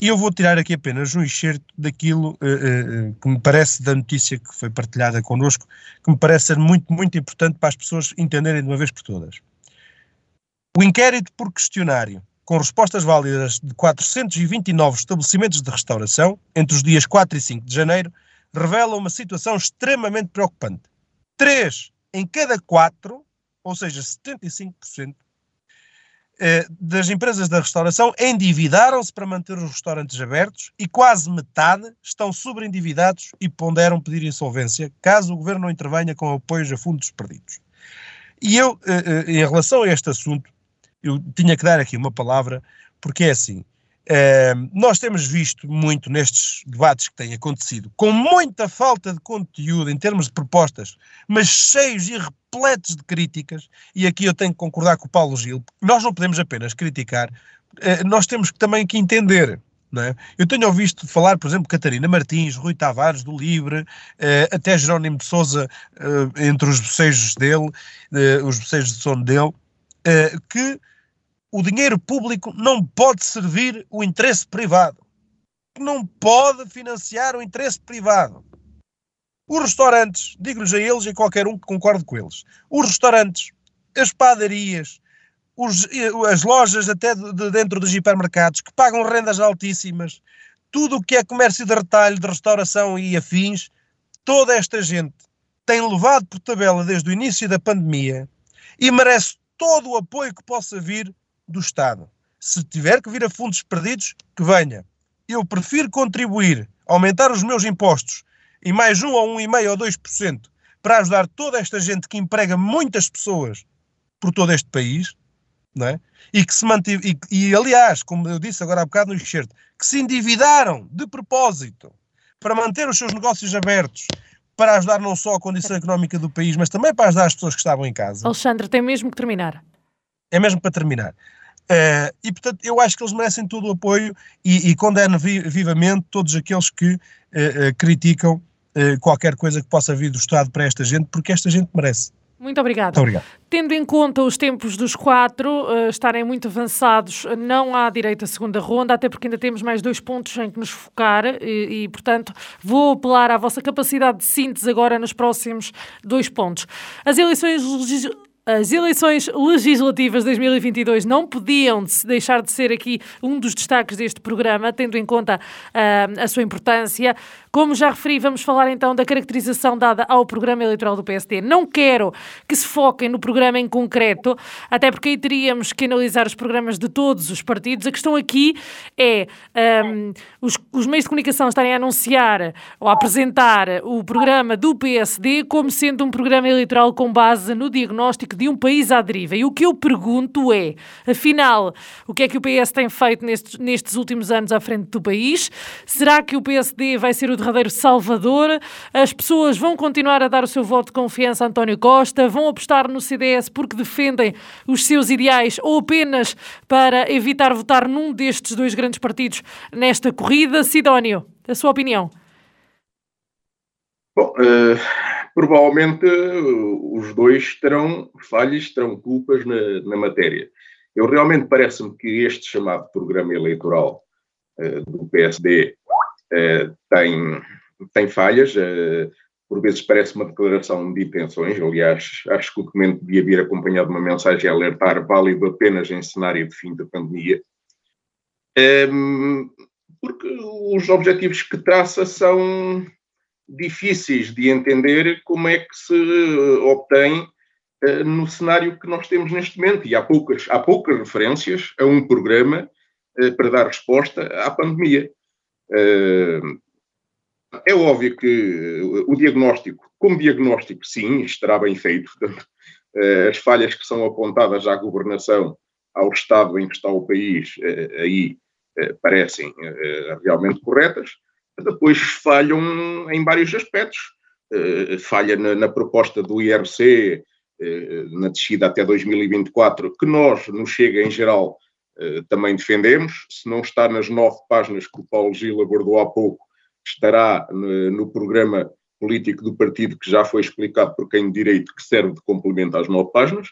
E eu vou tirar aqui apenas um excerto daquilo uh, uh, que me parece da notícia que foi partilhada connosco, que me parece ser muito, muito importante para as pessoas entenderem de uma vez por todas. O inquérito por questionário, com respostas válidas de 429 estabelecimentos de restauração, entre os dias 4 e 5 de janeiro, revela uma situação extremamente preocupante. Três em cada quatro, ou seja, 75%, eh, das empresas da restauração endividaram-se para manter os restaurantes abertos e quase metade estão sobreendividados e ponderam pedir insolvência caso o governo não intervenha com apoios a fundos perdidos. E eu, eh, eh, em relação a este assunto, eu tinha que dar aqui uma palavra, porque é assim, Nós temos visto muito nestes debates que têm acontecido, com muita falta de conteúdo em termos de propostas, mas cheios e repletos de críticas, e aqui eu tenho que concordar com o Paulo Gil, nós não podemos apenas criticar, uh, nós temos também que entender. É? Eu tenho ouvido falar, por exemplo, Catarina Martins, Rui Tavares, do Livre, uh, até Jerónimo de Souza, entre os bocejos dele, os bocejos de sono dele, que o dinheiro público não pode servir o interesse privado. Não pode financiar o interesse privado. Os restaurantes, digo-lhes a eles e a qualquer um que concorde com eles, os restaurantes, as padarias, os, as lojas até de, de dentro dos hipermercados que pagam rendas altíssimas, tudo o que é comércio de retalho, de restauração e afins, toda esta gente tem levado por tabela desde o início da pandemia e merece todo o apoio que possa vir do Estado. Se tiver que vir a fundos perdidos, que venha. Eu prefiro contribuir, aumentar os meus impostos em mais 1 ou 1,5 ou 2% para ajudar toda esta gente que emprega muitas pessoas por todo este país, não é? E que se mantive, e, e aliás, como eu disse agora há bocado no excerto, que se endividaram de propósito para manter os seus negócios abertos, para ajudar não só a condição económica do país, mas também para ajudar as pessoas que estavam em casa. Alexandre, tem mesmo que terminar. É mesmo para terminar. Uh, e, portanto, eu acho que eles merecem todo o apoio e, e condeno vi, vivamente todos aqueles que uh, uh, criticam qualquer coisa que possa vir do Estado para esta gente, porque esta gente merece. Muito obrigada. Muito obrigado. Tendo em conta os tempos dos quatro uh, estarem muito avançados, não há direito à segunda ronda, até porque ainda temos mais dois pontos em que nos focar e, e, portanto, vou apelar à vossa capacidade de síntese agora nos próximos dois pontos. As eleições as eleições legislativas de 2022 não podiam deixar de ser aqui um dos destaques deste programa, tendo em conta uh, a sua importância. Como já referi, vamos falar então da caracterização dada ao programa eleitoral do PSD. Não quero que se foquem no programa em concreto, até porque aí teríamos que analisar os programas de todos os partidos. A questão aqui é um, os, os meios de comunicação estarem a anunciar ou a apresentar o programa do PSD como sendo um programa eleitoral com base no diagnóstico de um país à deriva. E o que eu pergunto é, afinal, o que é que o PS tem feito nestes, nestes últimos anos à frente do país? Será que o PSD vai ser o derradeiro salvador. As pessoas vão continuar a dar o seu voto de confiança a António Costa, vão apostar no CDS porque defendem os seus ideais ou apenas para evitar votar num destes dois grandes partidos nesta corrida. Sidónio, a sua opinião? Bom, uh, provavelmente uh, os dois terão falhas, terão culpas na, na matéria. Eu realmente parece-me que este chamado programa eleitoral uh, do PSD eh, tem, tem falhas, por vezes parece uma declaração de intenções, aliás, acho que o documento devia vir acompanhado de uma mensagem a alertar válido apenas em cenário de fim da pandemia, ehm, porque os objetivos que traça são difíceis de entender como é que se obtém eh, no cenário que nós temos neste momento, e há poucas, há poucas referências a um programa eh, para dar resposta à pandemia. Eh, é óbvio que o diagnóstico, como diagnóstico, sim, estará bem feito. Portanto, as falhas que são apontadas à governação, ao Estado em que está o país, aí parecem realmente corretas. Depois falham em vários aspectos. Falha na, proposta do IRC, na descida até 2024, que nós, no Chega em geral, também defendemos. Se não está nas nove páginas que o Paulo Gil abordou há pouco, estará no, programa político do partido que já foi explicado por quem de direito que serve de complemento às nove páginas.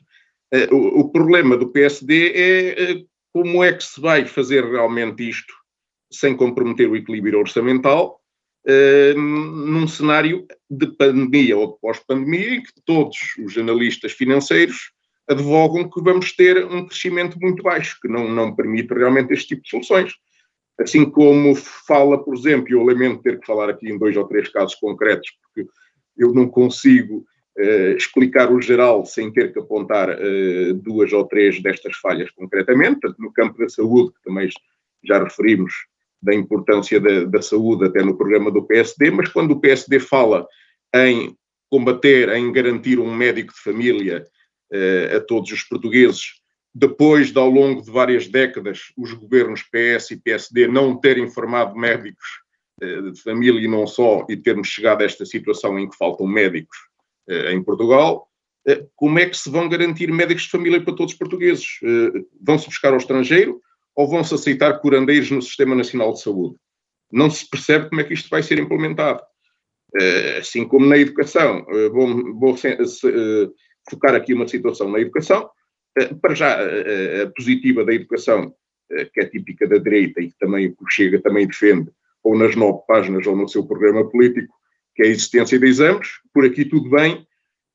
Eh, o, problema do PSD é eh, como é que se vai fazer realmente isto sem comprometer o equilíbrio orçamental num cenário de pandemia ou de pós-pandemia em que todos os analistas financeiros advogam que vamos ter um crescimento muito baixo, que não, não permite realmente este tipo de soluções. Assim como fala, por exemplo, eu lamento ter que falar aqui em dois ou três casos concretos, porque eu não consigo uh, explicar o geral sem ter que apontar uh, duas ou três destas falhas concretamente. No campo da saúde, que também já referimos da importância da, da saúde até no programa do PSD, mas quando o PSD fala em combater, em garantir um médico de família a todos os portugueses, depois de, ao longo de várias décadas, os governos PS e PSD não terem formado médicos eh, de família e não só, e termos chegado a esta situação em que faltam médicos eh, em Portugal, eh, como é que se vão garantir médicos de família para todos os portugueses? Vão-se buscar ao estrangeiro ou vão-se aceitar curandeiros no Sistema Nacional de Saúde? Não se percebe como é que isto vai ser implementado. Assim como na educação, vou, vou focar aqui uma situação na educação, eh, para já, a positiva da educação, eh, que é típica da direita e que também o Chega também defende, ou nas nove páginas ou no seu programa político, que é a existência de exames, por aqui tudo bem,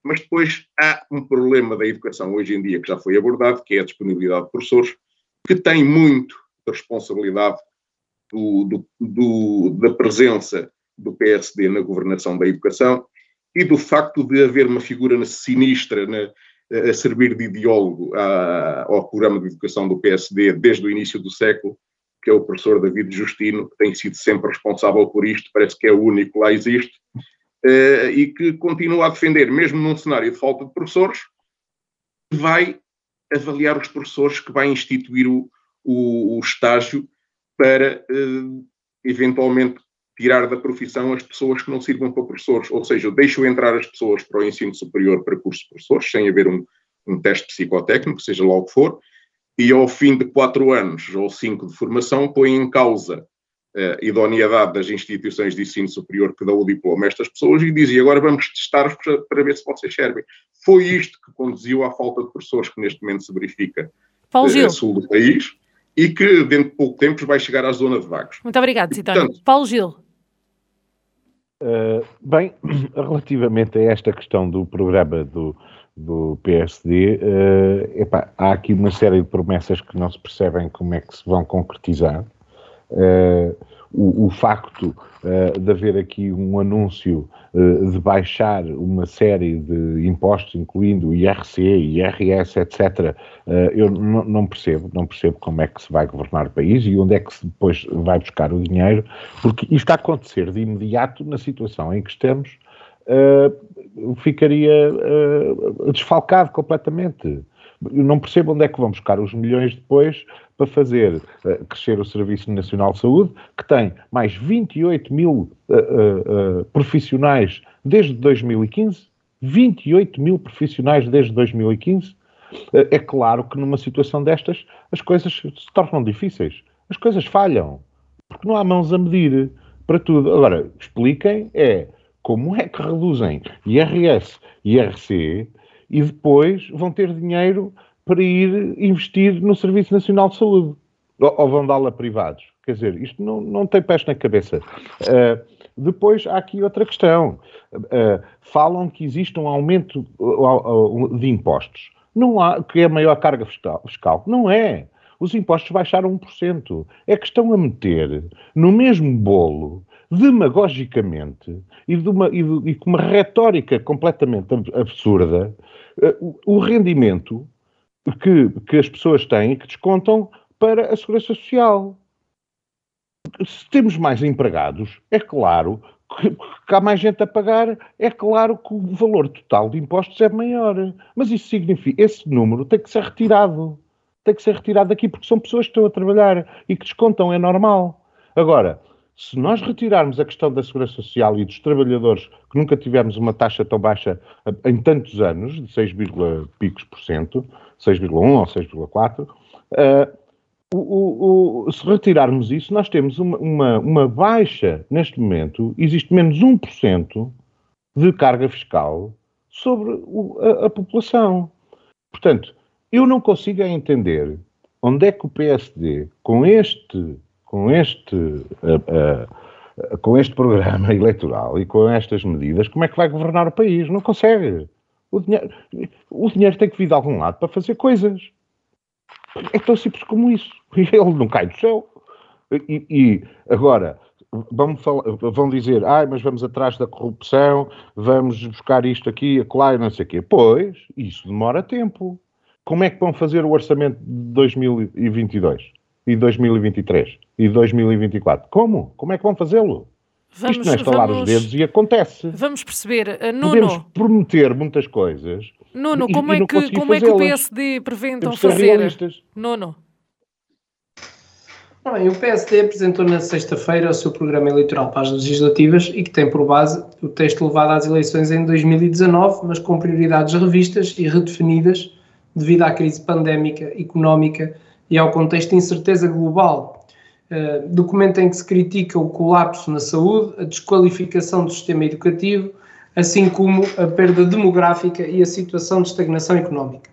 mas depois há um problema da educação hoje em dia que já foi abordado, que é a disponibilidade de professores, que tem muito da responsabilidade do, do, do, da presença do PSD na governação da educação e do facto de haver uma figura sinistra na, a servir de ideólogo ao programa de educação do PSD desde o início do século, que é o professor David Justino, que tem sido sempre responsável por isto, parece que é o único que lá existe, eh, e que continua a defender, mesmo num cenário de falta de professores, vai avaliar os professores, que vai instituir o, o, o estágio para eh, eventualmente tirar da profissão as pessoas que não sirvam para professores, ou seja, deixo entrar as pessoas para o ensino superior para cursos de professores, sem haver um, um teste psicotécnico, seja lá o que for, e ao fim de quatro anos ou cinco de formação põe em causa a idoneidade das instituições de ensino superior que dão o diploma a estas pessoas e diz, e agora vamos testar para, ver se vocês servem. Foi isto que conduziu à falta de professores que neste momento se verifica Paulo eh, sul do país e que dentro de pouco tempo vai chegar à zona de vagos. Muito obrigado, Citónio. Paulo Gil. Uh, bem, relativamente a esta questão do programa do, do PSD, uh, eh, epá, há aqui uma série de promessas que não se percebem como é que se vão concretizar. Uh, o, o, facto uh, de haver aqui um anúncio uh, de baixar uma série de impostos, incluindo IRC, IRS, etc., uh, eu não percebo, não percebo como é que se vai governar o país e onde é que se depois vai buscar o dinheiro, porque isto a acontecer de imediato na situação em que estamos, ficaria desfalcado completamente. Eu não percebo onde é que vão buscar os milhões depois para fazer uh, crescer o Serviço Nacional de Saúde, que tem mais 28 mil uh, uh, profissionais desde 2015. 28 mil profissionais desde 2015. é claro que numa situação destas as coisas se tornam difíceis. As coisas falham. Porque não há mãos a medir para tudo. Agora, expliquem é como é que reduzem IRS e IRC e depois vão ter dinheiro para ir investir no Serviço Nacional de Saúde. Ou, ou vão dá-la a privados. Quer dizer, isto não, não tem pés na cabeça. Uh, Depois há aqui outra questão. Uh, falam que existe um aumento de impostos. Não há, que é a maior carga fiscal. fiscal. Não é. Os impostos baixaram 1%. É que estão a meter no mesmo bolo, demagogicamente, e, de uma, e, de, e com uma retórica completamente absurda, uh, o rendimento que, que as pessoas têm e que descontam para a Segurança Social. Se temos mais empregados, é claro que, que há mais gente a pagar, é claro que o valor total de impostos é maior. Mas isso significa, esse número tem que ser retirado. Tem que ser retirado daqui porque são pessoas que estão a trabalhar e que descontam, é normal. Agora, se nós retirarmos a questão da segurança social e dos trabalhadores, que nunca tivemos uma taxa tão baixa em tantos anos, de 6, picos por cento, 6,1 ou 6,4, uh, o, se retirarmos isso, nós temos uma, uma, uma, baixa, neste momento, existe menos 1% de carga fiscal sobre o, a, a, população. Portanto, eu não consigo entender onde é que o PSD, com este, com este, uh, uh, com este programa eleitoral e com estas medidas, como é que vai governar o país? Não consegue. O dinheiro, o dinheiro tem que vir de algum lado para fazer coisas. É tão simples como isso. Ele não cai do céu. E, e agora, vão, falar, vão dizer, ah, mas vamos atrás da corrupção, vamos buscar isto aqui, acolá e não sei o quê. Pois, isso demora tempo. Como é que vão fazer o orçamento de 2022 e 2023 e 2024? Como? Como é que vão fazê-lo? Vamos, Isto não é estalar vamos, os dedos e acontece. Vamos perceber. Uh, Nuno, Podemos prometer muitas coisas. Nuno, e, como, é, que, como é que o PSD prevê então fazer? Nuno. Bem, o PSD apresentou na sexta-feira o seu programa eleitoral para as legislativas e que tem por base o texto levado às eleições em 2019, mas com prioridades revistas e redefinidas devido à crise pandémica, económica e ao contexto de incerteza global eh, documento em que se critica o colapso na saúde, a desqualificação do sistema educativo, assim como a perda demográfica e a situação de estagnação económica.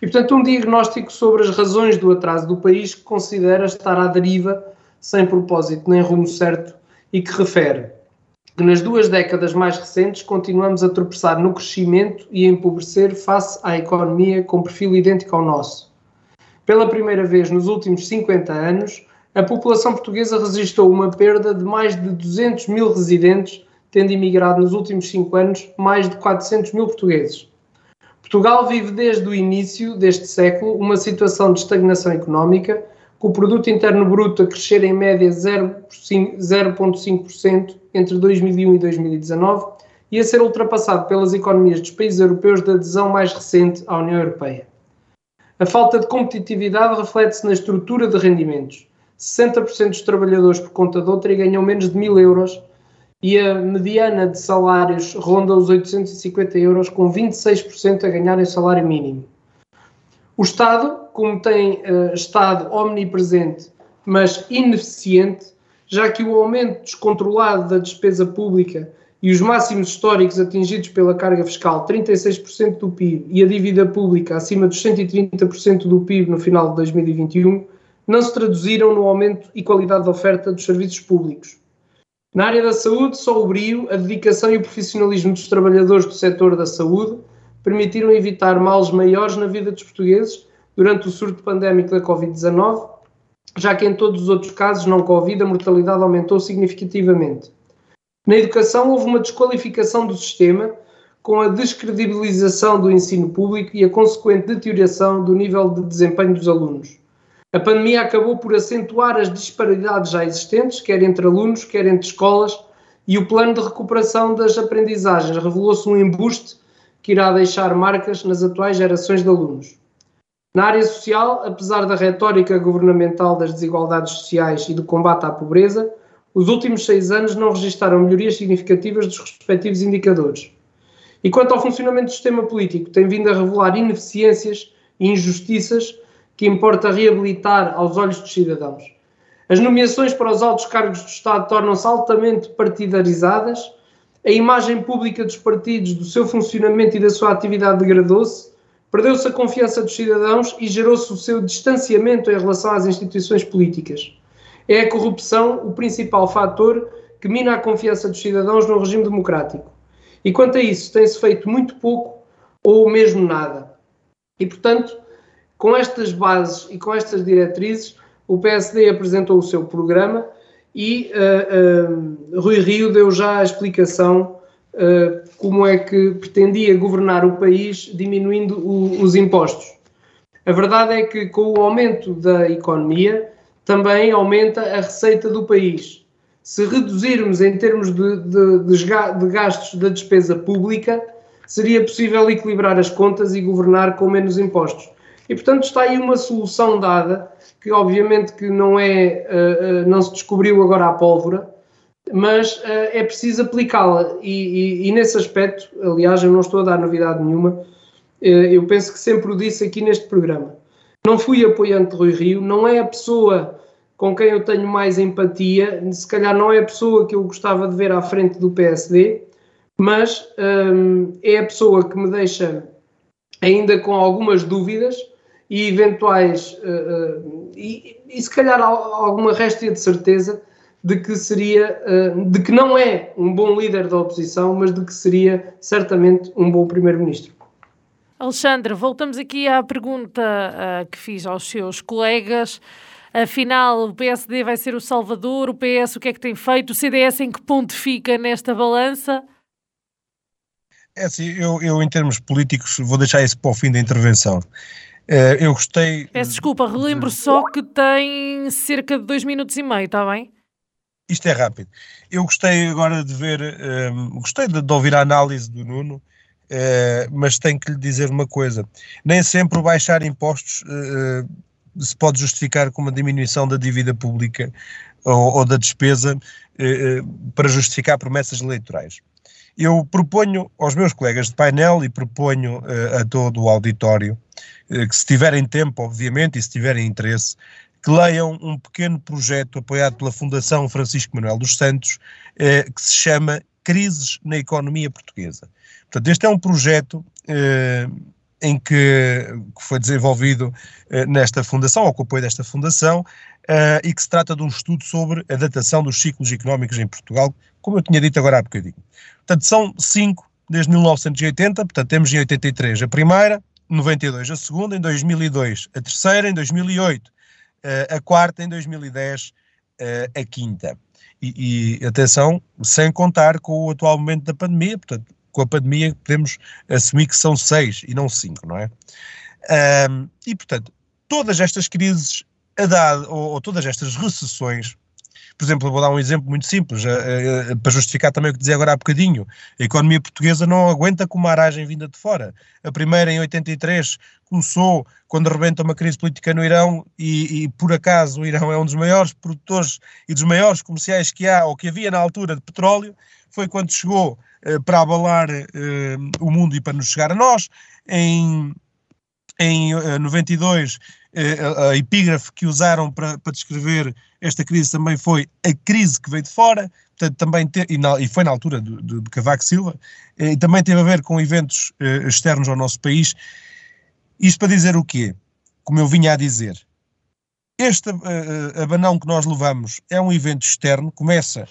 E, portanto, um diagnóstico sobre as razões do atraso do país que considera estar à deriva, sem propósito nem rumo certo, e que refere que nas duas décadas mais recentes continuamos a tropeçar no crescimento e a empobrecer face à economia com perfil idêntico ao nosso. Pela primeira vez nos últimos 50 anos, a população portuguesa registrou uma perda de mais de 200 mil residentes, tendo imigrado nos últimos cinco anos mais de 400 mil portugueses. Portugal vive desde o início deste século uma situação de estagnação económica, com o produto interno bruto a crescer em média 0,5% entre 2001 e 2019 e a ser ultrapassado pelas economias dos países europeus de adesão mais recente à União Europeia. A falta de competitividade reflete-se na estrutura de rendimentos. 60% dos trabalhadores por conta de outra ganham menos de 1000 euros e a mediana de salários ronda os 850 euros, com 26% a ganharem salário mínimo. O Estado, como tem uh, estado omnipresente, mas ineficiente, já que o aumento descontrolado da despesa pública e os máximos históricos atingidos pela carga fiscal, 36% do PIB, e a dívida pública acima dos 130% do PIB no final de 2021, não se traduziram no aumento e qualidade da oferta dos serviços públicos. Na área da saúde, só o brio, a dedicação e o profissionalismo dos trabalhadores do setor da saúde permitiram evitar males maiores na vida dos portugueses durante o surto pandémico da Covid-19, já que em todos os outros casos não Covid a mortalidade aumentou significativamente. Na educação, houve uma desqualificação do sistema, com a descredibilização do ensino público e a consequente deterioração do nível de desempenho dos alunos. A pandemia acabou por acentuar as disparidades já existentes, quer entre alunos, quer entre escolas, e o plano de recuperação das aprendizagens revelou-se um embuste que irá deixar marcas nas atuais gerações de alunos. Na área social, apesar da retórica governamental das desigualdades sociais e do combate à pobreza, os últimos seis anos não registaram melhorias significativas dos respectivos indicadores. E quanto ao funcionamento do sistema político, tem vindo a revelar ineficiências e injustiças que importa reabilitar aos olhos dos cidadãos. As nomeações para os altos cargos do Estado tornam-se altamente partidarizadas, a imagem pública dos partidos, do seu funcionamento e da sua atividade degradou-se, perdeu-se a confiança dos cidadãos e gerou-se o seu distanciamento em relação às instituições políticas. É a corrupção o principal fator que mina a confiança dos cidadãos no regime democrático. E quanto a isso, tem-se feito muito pouco ou mesmo nada. E, portanto, com estas bases e com estas diretrizes, o PSD apresentou o seu programa e uh, uh, Rui Rio deu já a explicação uh, como é que pretendia governar o país diminuindo o, os impostos. A verdade é que com o aumento da economia também aumenta a receita do país. Se reduzirmos em termos de, de, de gastos da despesa pública, seria possível equilibrar as contas e governar com menos impostos. E portanto está aí uma solução dada que obviamente que não é, uh, não se descobriu agora a pólvora, mas uh, é preciso aplicá-la e, e, e, nesse aspecto, aliás, eu não estou a dar novidade nenhuma, eu penso que sempre o disse aqui neste programa. Não fui apoiante de Rui Rio, não é a pessoa com quem eu tenho mais empatia, se calhar não é a pessoa que eu gostava de ver à frente do PSD, mas um, é a pessoa que me deixa ainda com algumas dúvidas e eventuais, uh, uh, e, e, se calhar alguma réstia de certeza de que seria, uh, de que não é um bom líder da oposição, mas de que seria certamente um bom primeiro-ministro. Alexandre, voltamos aqui à pergunta que fiz aos seus colegas. Afinal, o PSD vai ser o salvador, o PS o que é que tem feito, o CDS em que ponto fica nesta balança? É assim, eu, eu em termos políticos vou deixar isso para o fim da intervenção. Uh, eu gostei. Peço desculpa, relembro só que tem cerca de dois minutos e meio, está bem? Isto é rápido. Eu gostei agora de ver, um, ehm, gostei de, de, ouvir a análise do Nuno, uh, mas tenho que lhe dizer uma coisa: nem sempre o baixar impostos uh, se pode justificar com uma diminuição da dívida pública ou, ou da despesa para justificar promessas eleitorais. Eu proponho aos meus colegas de painel e proponho uh, a todo o auditório uh, que, se tiverem tempo, obviamente, e se tiverem interesse, que leiam um pequeno projeto apoiado pela Fundação Francisco Manuel dos Santos, uh, que se chama Crises na Economia Portuguesa. Portanto, este é um projeto em que, que, foi desenvolvido nesta fundação, ou com o apoio desta fundação, e que se trata de um estudo sobre a datação dos ciclos económicos em Portugal, como eu tinha dito agora há bocadinho. Portanto, são cinco desde 1980, portanto, temos em 83 a primeira, 92 a segunda, em 2002 a terceira, em 2008 eh, a quarta, em 2010 eh, a quinta. E, e, atenção, sem contar com o atual momento da pandemia, portanto, com a pandemia podemos assumir que são seis e não cinco, não é? Um, e, portanto, todas estas crises, dado, ou, ou todas estas recessões, por exemplo, vou dar um exemplo muito simples, uh, uh, para justificar também o que dizia agora há bocadinho. A economia portuguesa não aguenta com uma aragem vinda de fora. A primeira, em 83, começou quando rebenta uma crise política no Irão e, e, por acaso o Irão é um dos maiores produtores e dos maiores comerciais que há ou que havia na altura de petróleo. Foi quando chegou uh, para abalar o mundo e para nos chegar a nós. Em em 92, a, a epígrafe que usaram para, para descrever esta crise também foi a crise que veio de fora, portanto, também te, e, na, e, foi na altura de, de, Cavaco Silva, eh, e também teve a ver com eventos eh, externos ao nosso país. Isto para dizer o quê? Como eu vinha a dizer, este abanão que nós levamos é um evento externo, começa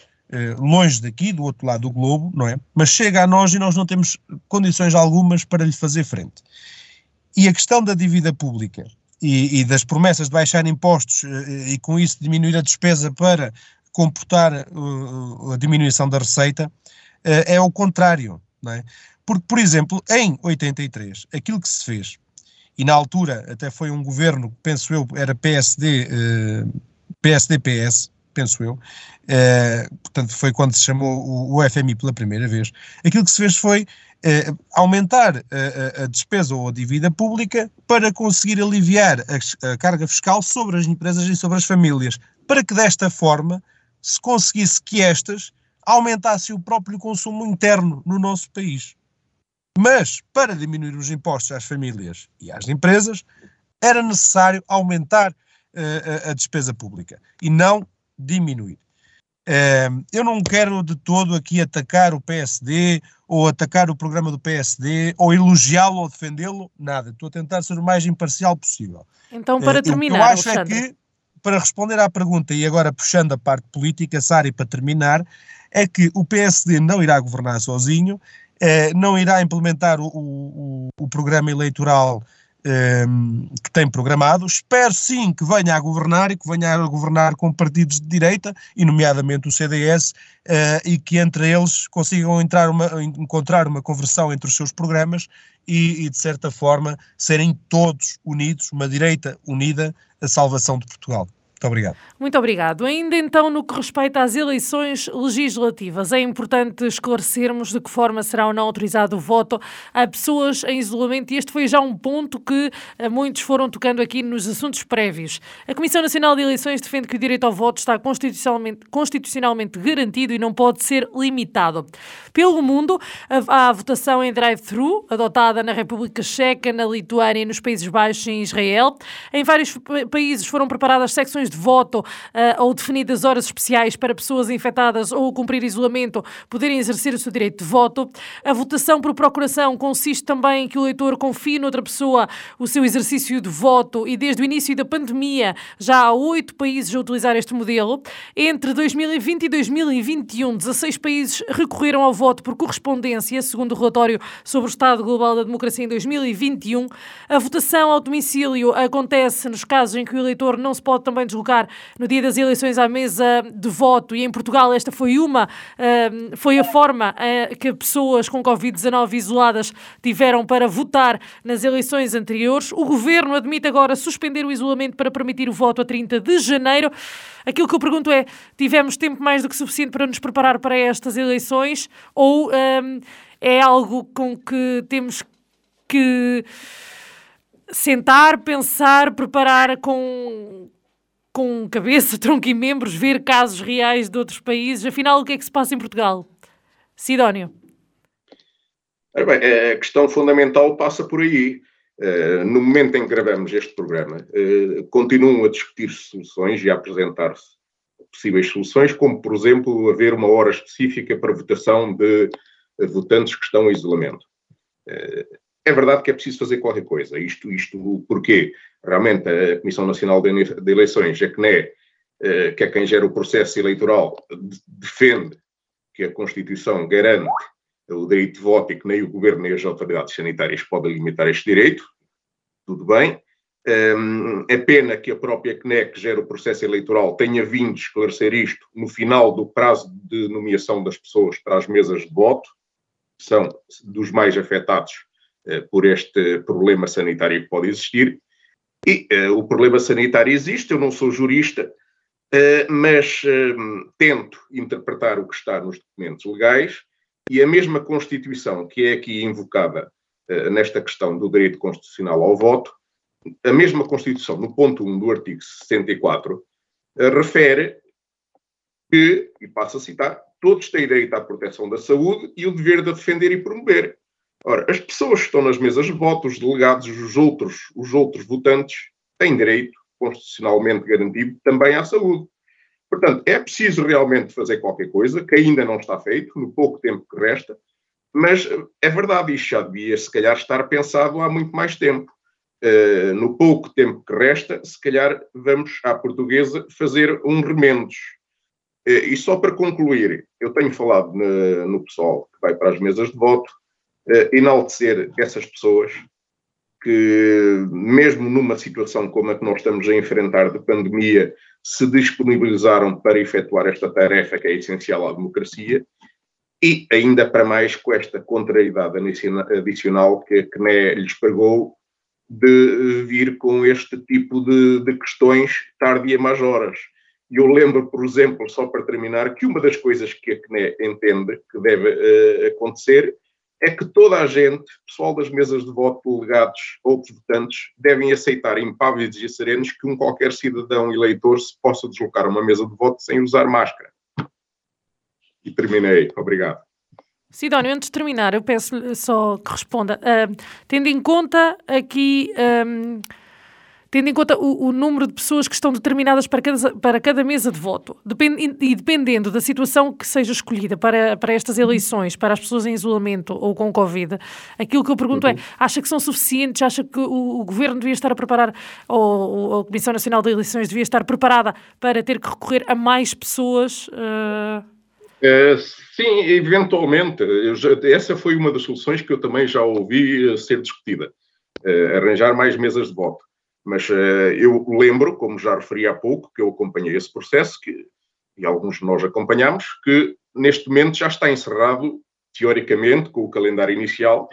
longe daqui, do outro lado do globo, não é? Mas chega a nós e nós não temos condições algumas para lhe fazer frente. E a questão da dívida pública e, e das promessas de baixar impostos eh, e com isso diminuir a despesa para comportar uh, a diminuição da receita, uh, é o contrário. Não é? Porque, por exemplo, em 83, aquilo que se fez, e na altura até foi um governo, penso eu, era PSD, uh, PSD-PS, penso eu, portanto foi quando se chamou o, o FMI pela primeira vez, aquilo que se fez foi eh, aumentar a, a, despesa ou a dívida pública para conseguir aliviar a, a, carga fiscal sobre as empresas e sobre as famílias, para que desta forma se conseguisse que estas aumentassem o próprio consumo interno no nosso país. Mas, para diminuir os impostos às famílias e às empresas, era necessário aumentar uh, a despesa pública e não diminuir. Uh, eu não quero de todo aqui atacar o PSD ou atacar o programa do PSD, ou elogiá-lo ou defendê-lo, nada. Estou a tentar ser o mais imparcial possível. Então, para uh, terminar, eu, acho é que para responder à pergunta e agora puxando a parte política, Sari, para terminar, é que o PSD não irá governar sozinho, eh, não irá implementar o, o, o programa eleitoral que tem programado. Espero sim que venha a governar e que venha a governar com partidos de direita, e nomeadamente o CDS, uh, e que entre eles consigam entrar uma, encontrar uma conversão entre os seus programas e, e, de certa forma, serem todos unidos, uma direita unida, a salvação de Portugal. Muito obrigado. Muito obrigado. Ainda então, no que respeita às eleições legislativas, é importante esclarecermos de que forma será ou não autorizado o voto a pessoas em isolamento, e este foi já um ponto que eh, muitos foram tocando aqui nos assuntos prévios. A Comissão Nacional de Eleições defende que o direito ao voto está constitucionalmente, constitucionalmente garantido e não pode ser limitado. Pelo mundo, há a votação em drive-thru, adotada na República Checa, na Lituânia nos Países Baixos e em Israel. Em vários países foram preparadas secções de voto uh, ou definidas horas especiais para pessoas infectadas ou cumprir isolamento poderem exercer o seu direito de voto. A votação por procuração consiste também em que o eleitor confie noutra pessoa o seu exercício de voto e desde o início da pandemia já há oito países a utilizar este modelo. Entre 2020 e 2021, 16 países recorreram ao voto por correspondência, segundo o relatório sobre o Estado Global da Democracia em 2021. A votação ao domicílio acontece nos casos em que o eleitor não se pode também no dia das eleições à mesa de voto e em Portugal esta foi uma, foi a forma uh, que pessoas com Covid-19 isoladas tiveram para votar nas eleições anteriores. O governo admite agora suspender o isolamento para permitir o voto a 30 de janeiro. Aquilo que eu pergunto é: tivemos tempo mais do que suficiente para nos preparar para estas eleições ou um, é algo com que temos que sentar, pensar, preparar com, com cabeça, tronco e membros, ver casos reais de outros países. Afinal, o que é que se passa em Portugal? Sidónio. Bem, a questão fundamental passa por aí. Uh, no momento em que gravamos este programa, uh, continuam a discutir soluções e a apresentar-se possíveis soluções, como, por exemplo, haver uma hora específica para votação de uh, votantes que estão em isolamento. é verdade que é preciso fazer qualquer coisa. Isto, isto porquê? Realmente a Comissão Nacional de Eleições, a CNE, eh, que é quem gera o processo eleitoral, defende que a Constituição garante o direito de voto e que nem o Governo nem as autoridades sanitárias podem limitar este direito, tudo bem. Ehm, é pena que a própria CNE, que gera o processo eleitoral, tenha vindo esclarecer isto no final do prazo de nomeação das pessoas para as mesas de voto, que são dos mais afetados eh, por este problema sanitário que pode existir, e uh, o problema sanitário existe, eu não sou jurista, uh, mas uh, tento interpretar o que está nos documentos legais e a mesma Constituição que é aqui invocada nesta questão do direito constitucional ao voto, a mesma Constituição, no ponto 1 do artigo 64, refere que, e passo a citar, todos têm direito à proteção da saúde e o dever de defender e promover. Ora, as pessoas que estão nas mesas de voto, os delegados, os outros, os outros votantes, têm direito constitucionalmente garantido também à saúde. Portanto, é preciso realmente fazer qualquer coisa, que ainda não está feito, no pouco tempo que resta, mas é verdade, isto já devia, se calhar, estar pensado há muito mais tempo. Uh, no pouco tempo que resta, se calhar vamos à portuguesa fazer um remendos. Uh, e só para concluir, eu tenho falado no, no pessoal que vai para as mesas de voto, uh, enaltecer essas pessoas que, mesmo numa situação como a que nós estamos a enfrentar de pandemia, se disponibilizaram para efetuar esta tarefa que é essencial à democracia, e ainda para mais com esta contrariedade adicional que a CNE lhes pagou de vir com este tipo de, de questões tarde mais horas. E eu lembro, por exemplo, só para terminar, que uma das coisas que a CNE entende que deve uh, acontecer é que toda a gente, pessoal das mesas de voto, delegados, outros votantes, devem aceitar impávidos e serenos que um qualquer cidadão eleitor se possa deslocar a uma mesa de voto sem usar máscara. E terminei. Obrigado. Sidónio, antes de terminar, eu peço só que responda. Uh, tendo em conta aqui. Um, tendo em conta o, o, número de pessoas que estão determinadas para cada, para cada mesa de voto, depend, e dependendo da situação que seja escolhida para, para estas eleições, para as pessoas em isolamento ou com Covid, aquilo que eu pergunto é, uhum. é, acha que são suficientes? Acha que o, o Governo devia estar a preparar, ou, a Comissão Nacional de Eleições devia estar preparada para ter que recorrer a mais pessoas? Uh... Uh, sim, eventualmente. Já, essa foi uma das soluções que eu também já ouvi ser discutida. Uh, arranjar mais mesas de voto. Mas uh, eu lembro, como já referi há pouco, que eu acompanhei esse processo, que, e alguns de nós acompanhamos, que neste momento já está encerrado, teoricamente, com o calendário inicial,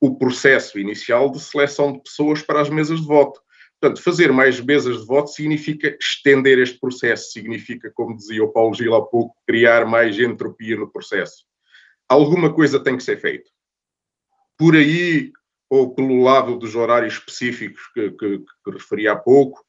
o processo inicial de seleção de pessoas para as mesas de voto. Portanto, fazer mais mesas de voto significa estender este processo, significa, como dizia o Paulo Gil há pouco, criar mais entropia no processo. Alguma coisa tem que ser feita. Por aí ou pelo lado dos horários específicos que, que, que referi há pouco,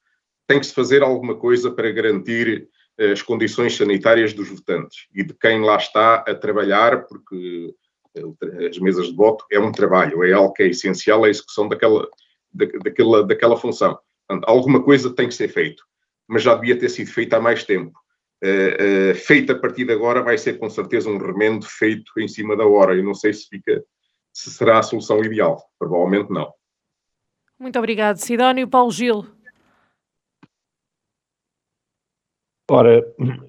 tem que se fazer alguma coisa para garantir eh, as condições sanitárias dos votantes e de quem lá está a trabalhar, porque eh, as mesas de voto é um trabalho, é algo que é essencial, é a execução daquela, daquela, daquela função. Portanto, alguma coisa tem que ser feito, mas já devia ter sido feita há mais tempo. Uh, uh, feita a partir de agora vai ser com certeza um remendo feito em cima da hora. Eu não sei se fica se será a solução ideal. Provavelmente não. Muito obrigado, Sidónio. Paulo Gil. Ora,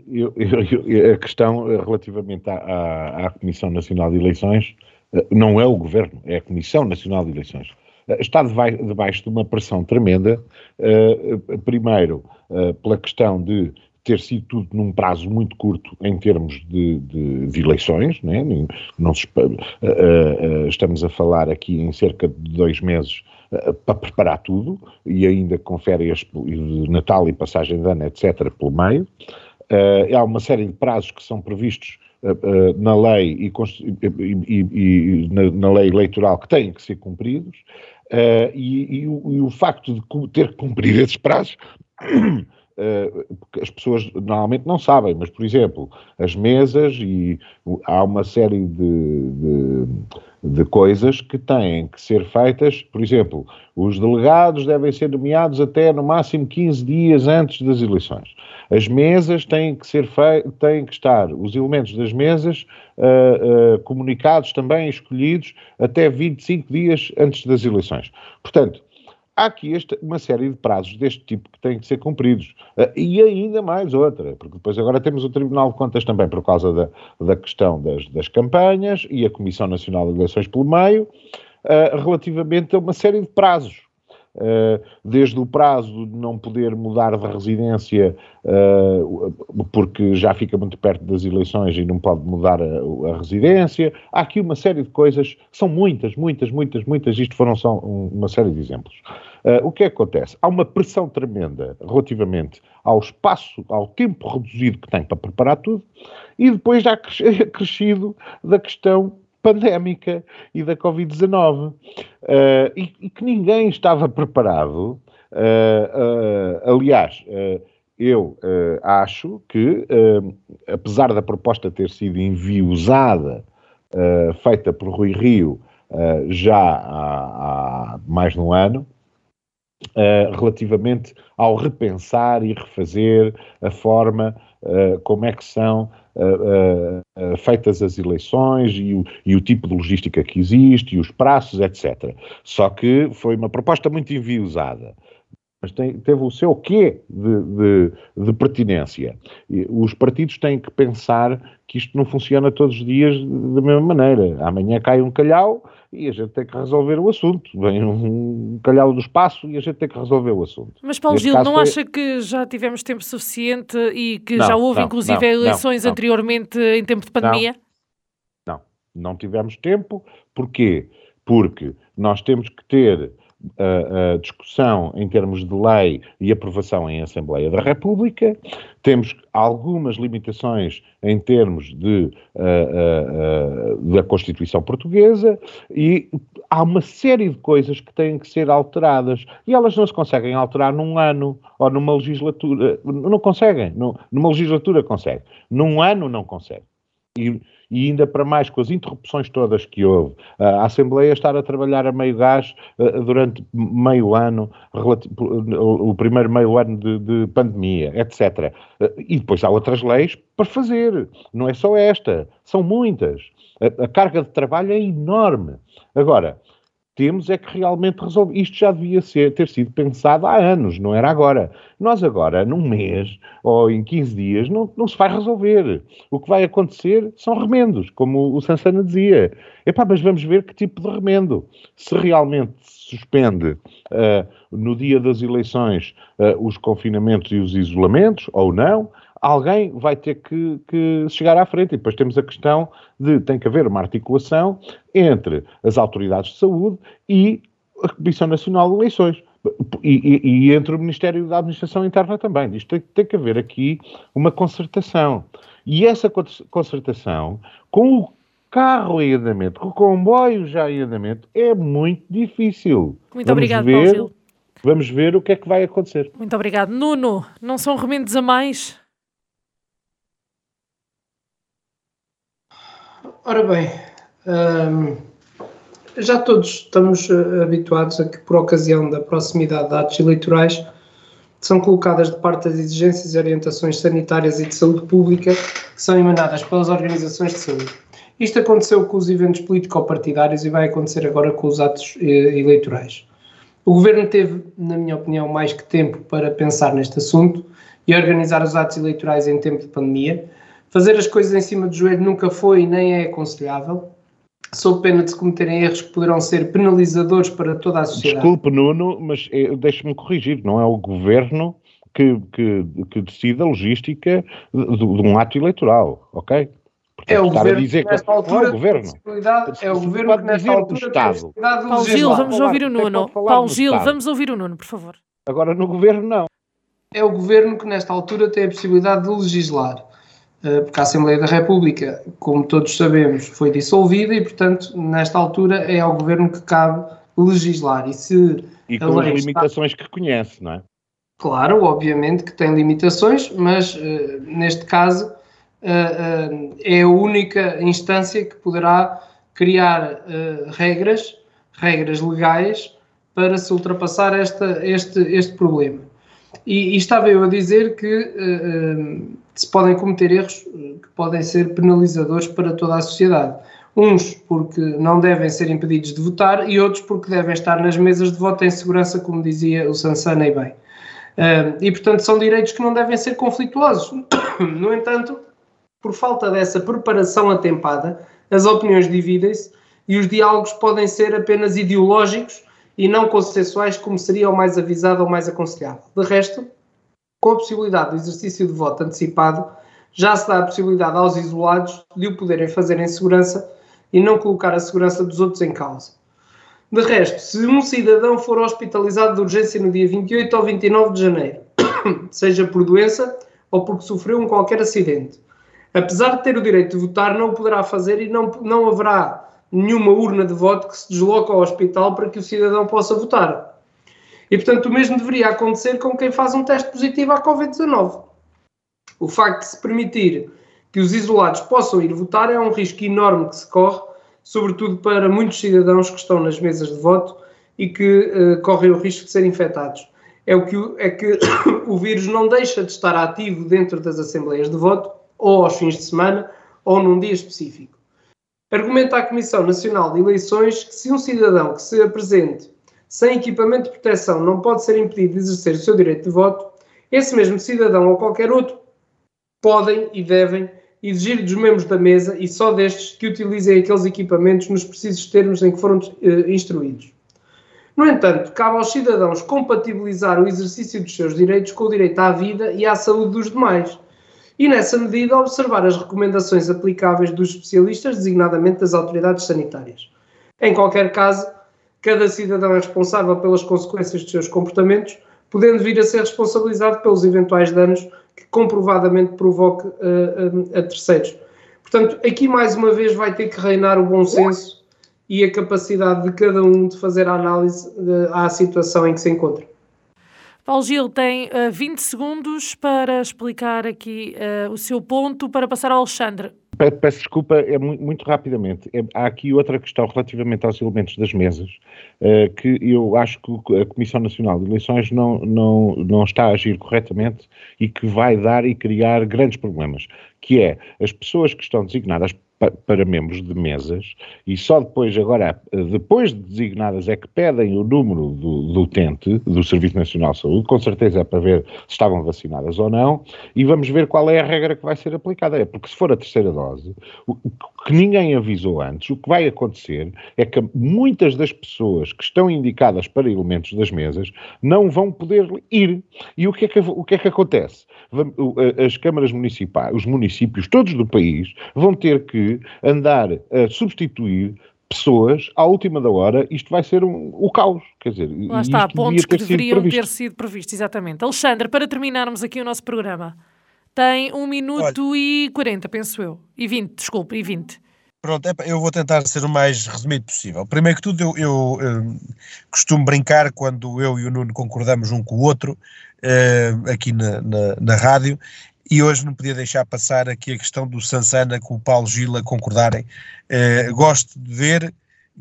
eu, eu, a questão relativamente à, à, à, Comissão Nacional de Eleições eh, não é o Governo, é a Comissão Nacional de Eleições. Eh, está debaixo de uma pressão tremenda, eh, primeiro pela questão de ter sido tudo num prazo muito curto em termos de, de, de eleições, né? não se, uh, uh, estamos a falar aqui em cerca de dois meses uh, para preparar tudo, e ainda com férias de Natal e passagem de ano, etc., pelo meio. há uma série de prazos que são previstos na lei e, e, e na, na, lei eleitoral que têm que ser cumpridos, e, e, o, e o facto de ter que cumprir esses prazos as pessoas normalmente não sabem, mas, por exemplo, as mesas e há uma série de, de, de, coisas que têm que ser feitas. Por exemplo, os delegados devem ser nomeados até no máximo 15 dias antes das eleições. As mesas têm que ser têm que estar, os elementos das mesas uh, uh, comunicados também, escolhidos até 25 dias antes das eleições. Portanto, há aqui esta, uma série de prazos deste tipo que têm que ser cumpridos. Uh, e ainda mais outra, porque depois agora temos o Tribunal de Contas também por causa da, da questão das, das campanhas e a Comissão Nacional de Eleições pelo meio, uh, relativamente a uma série de prazos. Uh, desde o prazo de não poder mudar de residência uh, porque já fica muito perto das eleições e não pode mudar a, a, residência. Há aqui uma série de coisas, são muitas, muitas, muitas, muitas, isto foram só uma série de exemplos. Uh, o que é que acontece? Há uma pressão tremenda relativamente ao espaço, ao tempo reduzido que tem para preparar tudo, e depois já crescido da questão pandémica e da Covid-19, uh, e, e, que ninguém estava preparado. Uh, uh, aliás, eu acho que, apesar da proposta ter sido enviosada, feita por Rui Rio já há, há mais de um ano, relativamente ao repensar e refazer a forma uh, como é que são uh, feitas as eleições e o, e o, tipo de logística que existe e os prazos, etc. Só que foi uma proposta muito enviosada. Mas tem, teve o seu quê de, de, de pertinência. Os partidos têm que pensar que isto não funciona todos os dias da mesma maneira. Amanhã cai um calhau, e a gente tem que resolver o assunto. Vem um calhau do espaço e a gente tem que resolver o assunto. Mas Paulo Neste Gil, não foi... acha que já tivemos tempo suficiente e que não, já houve não, inclusive não, eleições anteriormente em tempo de pandemia? Não, não tivemos tempo. Porquê? Porque nós temos que ter a, a, discussão em termos de lei e aprovação em Assembleia da República, temos algumas limitações em termos de, uh, uh, da Constituição Portuguesa e há uma série de coisas que têm que ser alteradas e elas não se conseguem alterar num ano ou numa legislatura. Não conseguem. numa legislatura consegue. Num ano não consegue. E, e ainda para mais com as interrupções todas que houve, a Assembleia estar a trabalhar a meio gás durante meio ano, o primeiro meio ano de, de pandemia, etc. E depois há outras leis para fazer, não é só esta, são muitas. A, a carga de trabalho é enorme. Agora, temos é que realmente resolver. Isto já devia ser, ter sido pensado há anos, não era agora. Nós agora, num mês ou em 15 dias, não, não se vai resolver. O que vai acontecer são remendos, como o Sansana dizia. Epá, mas vamos ver que tipo de remendo. Se realmente se suspende uh, no dia das eleições uh, os confinamentos e os isolamentos, ou não, alguém vai ter que, que, chegar à frente. E depois temos a questão de tem que haver uma articulação entre as autoridades de saúde e a Comissão Nacional de Eleições. E, e, e entre o Ministério da Administração Interna também. Isto tem, tem, que haver aqui uma concertação. E essa concertação, com o carro em andamento, com o comboio já em andamento, é muito difícil. Muito Vamos obrigado, ver, Paulo. Vamos ver o que é que vai acontecer. Muito obrigado. Nuno, não são remendos a mais? Ora bem, hum, já todos estamos eh, habituados a que, por ocasião da proximidade de atos eleitorais, são colocadas de parte as exigências e orientações sanitárias e de saúde pública que são emanadas pelas organizações de saúde. Isto aconteceu com os eventos político-partidários e vai acontecer agora com os atos eh, eleitorais. O governo teve, na minha opinião, mais que tempo para pensar neste assunto e organizar os atos eleitorais em tempo de pandemia, Fazer as coisas em cima do joelho nunca foi nem é aconselhável, sob pena de se cometerem erros que poderão ser penalizadores para toda a sociedade. Desculpe, Nuno, mas eh, deixe-me corrigir, não é o governo que, que, que decide a logística de, de, um ato eleitoral, ok? Portanto, é o governo que nesta altura é o governo. É o governo que nesta altura Estado. Paulo Gil, vamos ouvir o Nuno. Paulo Gil, vamos ouvir o Nuno, por favor. Agora no governo não. É o governo que nesta altura tem a possibilidade de legislar. Eh, porque a Assembleia da República, como todos sabemos, foi dissolvida e, portanto, nesta altura é ao Governo que cabe legislar. E, se e com as limitações está... que conhece, não é? Claro, obviamente que tem limitações, mas uh, neste caso uh, uh, é a única instância que poderá criar regras, regras legais, para se ultrapassar esta, este, este problema. E, e, estava eu a dizer que se podem cometer erros que podem ser penalizadores para toda a sociedade. Uns porque não devem ser impedidos de votar e outros porque devem estar nas mesas de voto em segurança, como dizia o Sansana e bem. E, portanto, são direitos que não devem ser conflituosos. No entanto, por falta dessa preparação atempada, as opiniões dividem-se e os diálogos podem ser apenas ideológicos e não consensuais, como seria o mais avisado ou mais aconselhável. De resto, com a possibilidade do exercício de voto antecipado, já se dá a possibilidade aos isolados de o poderem fazer em segurança e não colocar a segurança dos outros em causa. De resto, se um cidadão for hospitalizado de urgência no dia 28 ou 29 de janeiro, seja por doença ou porque sofreu um qualquer acidente, apesar de ter o direito de votar, não o poderá fazer e não, não haverá nenhuma urna de voto que se desloque ao hospital para que o cidadão possa votar. E, portanto, o mesmo deveria acontecer com quem faz um teste positivo à Covid-19. O facto de se permitir que os isolados possam ir votar é um risco enorme que se corre, sobretudo para muitos cidadãos que estão nas mesas de voto e que uh, correm o risco de serem infectados. É, o que, é que o vírus não deixa de estar ativo dentro das assembleias de voto, ou aos fins de semana, ou num dia específico. Argumenta a Comissão Nacional de Eleições que se um cidadão que se apresente sem equipamento de proteção não pode ser impedido de exercer o seu direito de voto, esse mesmo cidadão ou qualquer outro podem e devem exigir dos membros da mesa e só destes que utilizem aqueles equipamentos nos precisos termos em que foram uh, instruídos. No entanto, cabe aos cidadãos compatibilizar o exercício dos seus direitos com o direito à vida e à saúde dos demais, e, nessa medida, observar as recomendações aplicáveis dos especialistas, designadamente das autoridades sanitárias. Em qualquer caso, cada cidadão é responsável pelas consequências dos seus comportamentos, podendo vir a ser responsabilizado pelos eventuais danos que comprovadamente provoque uh, uh, a terceiros. Portanto, aqui mais uma vez vai ter que reinar o bom senso e a capacidade de cada um de fazer a análise de, à situação em que se encontra. Paulo Gil tem uh, 20 segundos para explicar aqui uh, o seu ponto para passar ao Alexandre. Peço desculpa, é muito, muito rapidamente. É, há aqui outra questão relativamente aos elementos das mesas, uh, que eu acho que a Comissão Nacional de Eleições não, não, não está a agir corretamente e que vai dar e criar grandes problemas, que é as pessoas que estão designadas para membros de mesas e só depois, agora, depois de designadas, é que pedem o número do, do utente do Serviço Nacional de Saúde, com certeza é para ver se estavam vacinadas ou não, e vamos ver qual é a regra que vai ser aplicada. É porque se for a terceira dose, o que ninguém avisou antes, o que vai acontecer é que muitas das pessoas que estão indicadas para elementos das mesas não vão poder ir. E o que é que, o que, é que acontece? As câmaras municipais, os municípios todos do país vão ter que andar a substituir pessoas à última da hora, isto vai ser um, o caos. Quer dizer, Lá está, pontos que deveriam sido ter sido previstos, exatamente. Alexandre, para terminarmos aqui o nosso programa, tem um minuto Olha, e 40, penso eu. E 20, desculpe, e 20. Pronto, eu vou tentar ser o mais resumido possível. Primeiro que tudo, eu, eu, eu costumo brincar quando eu e o Nuno concordamos um com o outro uh, aqui na, na, na rádio e hoje não podia deixar passar aqui a questão do Sansana com o Paulo Gila concordarem. Uh, gosto de ver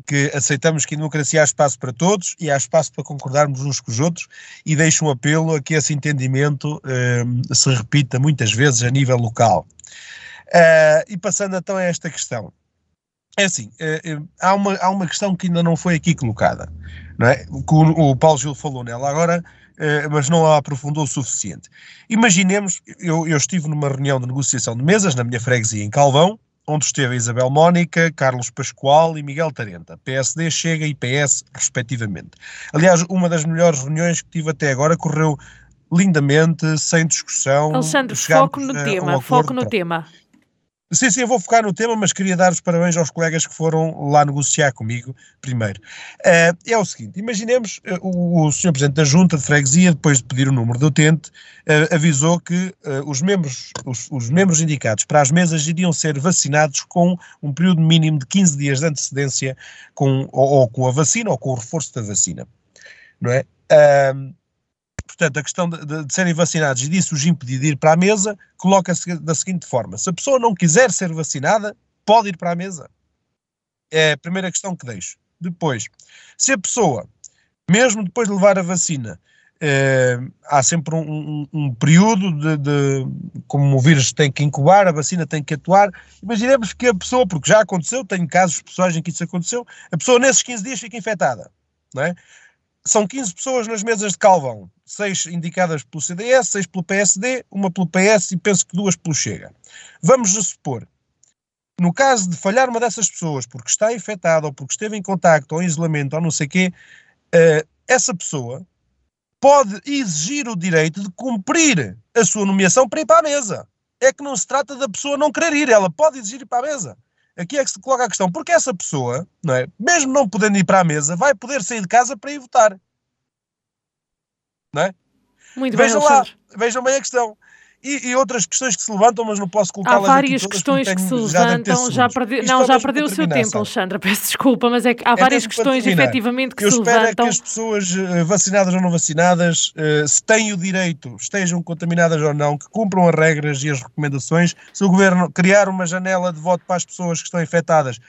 que aceitamos que em democracia há espaço para todos e há espaço para concordarmos uns com os outros e deixo um apelo a que esse entendimento uh, se repita muitas vezes a nível local. Uh, e passando então a esta questão. É assim, há, uma, há uma questão que ainda não foi aqui colocada, não é? O, o Paulo Gil falou nela agora, mas não a aprofundou o suficiente. Imaginemos, eu, eu estive numa reunião de negociação de mesas na minha freguesia em Calvão, onde esteve Isabel Mónica, Carlos Pascoal e Miguel Tarenta, PSD, Chega e PS, respectivamente. Aliás, uma das melhores reuniões que tive até agora correu lindamente, sem discussão. Alexandre, foco no tema, foco no tema. Sim, sim, eu vou focar no tema, mas queria dar os parabéns aos colegas que foram lá negociar comigo primeiro. Uh, é o seguinte: imaginemos uh, o, o Sr. Presidente da Junta de Freguesia, depois de pedir o número do utente, uh, avisou que os, membros, os, os, membros indicados para as mesas iriam ser vacinados com um período mínimo de 15 dias de antecedência com, ou, ou com a vacina ou com o reforço da vacina. Não é? Portanto, a questão de, de, serem vacinados e disso os impedir de ir para a mesa, coloca-se da seguinte forma: se a pessoa não quiser ser vacinada, pode ir para a mesa. É a primeira questão que deixo. Depois, se a pessoa, mesmo depois de levar a vacina, eh, há sempre um, um, um período de, de, como o vírus tem que incubar, a vacina tem que atuar. Imaginemos que a pessoa, porque já aconteceu, tenho casos pessoais em que isso aconteceu, a pessoa nesses 15 dias fica infectada. Não é? São 15 pessoas nas mesas de Calvão, seis indicadas pelo CDS, seis pelo PSD, uma pelo PS e penso que duas pelo Chega. Vamos supor, no caso de falhar uma dessas pessoas porque está infectada ou porque esteve em contacto ou em isolamento ou não sei o quê, uh, essa pessoa pode exigir o direito de cumprir a sua nomeação para ir para a mesa. É que não se trata da pessoa não querer ir, ela pode exigir ir para a mesa. Aqui é que se coloca a questão, porque essa pessoa, não é, mesmo não podendo ir para a mesa, vai poder sair de casa para ir votar. Não é? Muito vejam bem, lá, vejam bem a questão. E, e, outras questões que se levantam, mas não posso colocá-las Há várias questões que se levantam, já, perdi, não, já perdeu o seu tempo, Alexandra, peço desculpa, mas é que há é várias questões efetivamente que eu se levantam. Eu espero é que as pessoas eh, vacinadas ou não vacinadas, eh, se têm o direito, estejam contaminadas ou não, que cumpram as regras e as recomendações, se o Governo criar uma janela de voto para as pessoas que estão infectadas,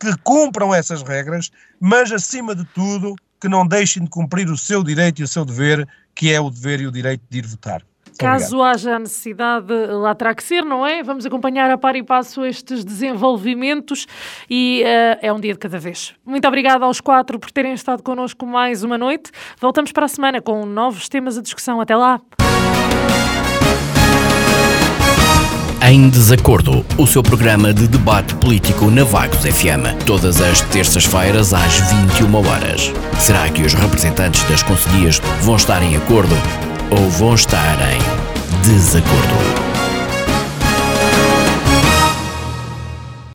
que cumpram essas regras, mas acima de tudo, que não deixem de cumprir o seu direito e o seu dever, que é o dever e o direito de ir votar. Caso Obrigado. haja necessidade, lá terá que ser, não é? Vamos acompanhar a par e passo estes desenvolvimentos e uh, é um dia de cada vez. Muito obrigada aos quatro por terem estado connosco mais uma noite. Voltamos para a semana com novos temas de discussão. Até lá! Em Desacordo, o seu programa de debate político na Vagos FM. Todas as terças-feiras às 21 horas. Será que os representantes das conselhias vão estar em acordo? Ou vão estar em desacordo.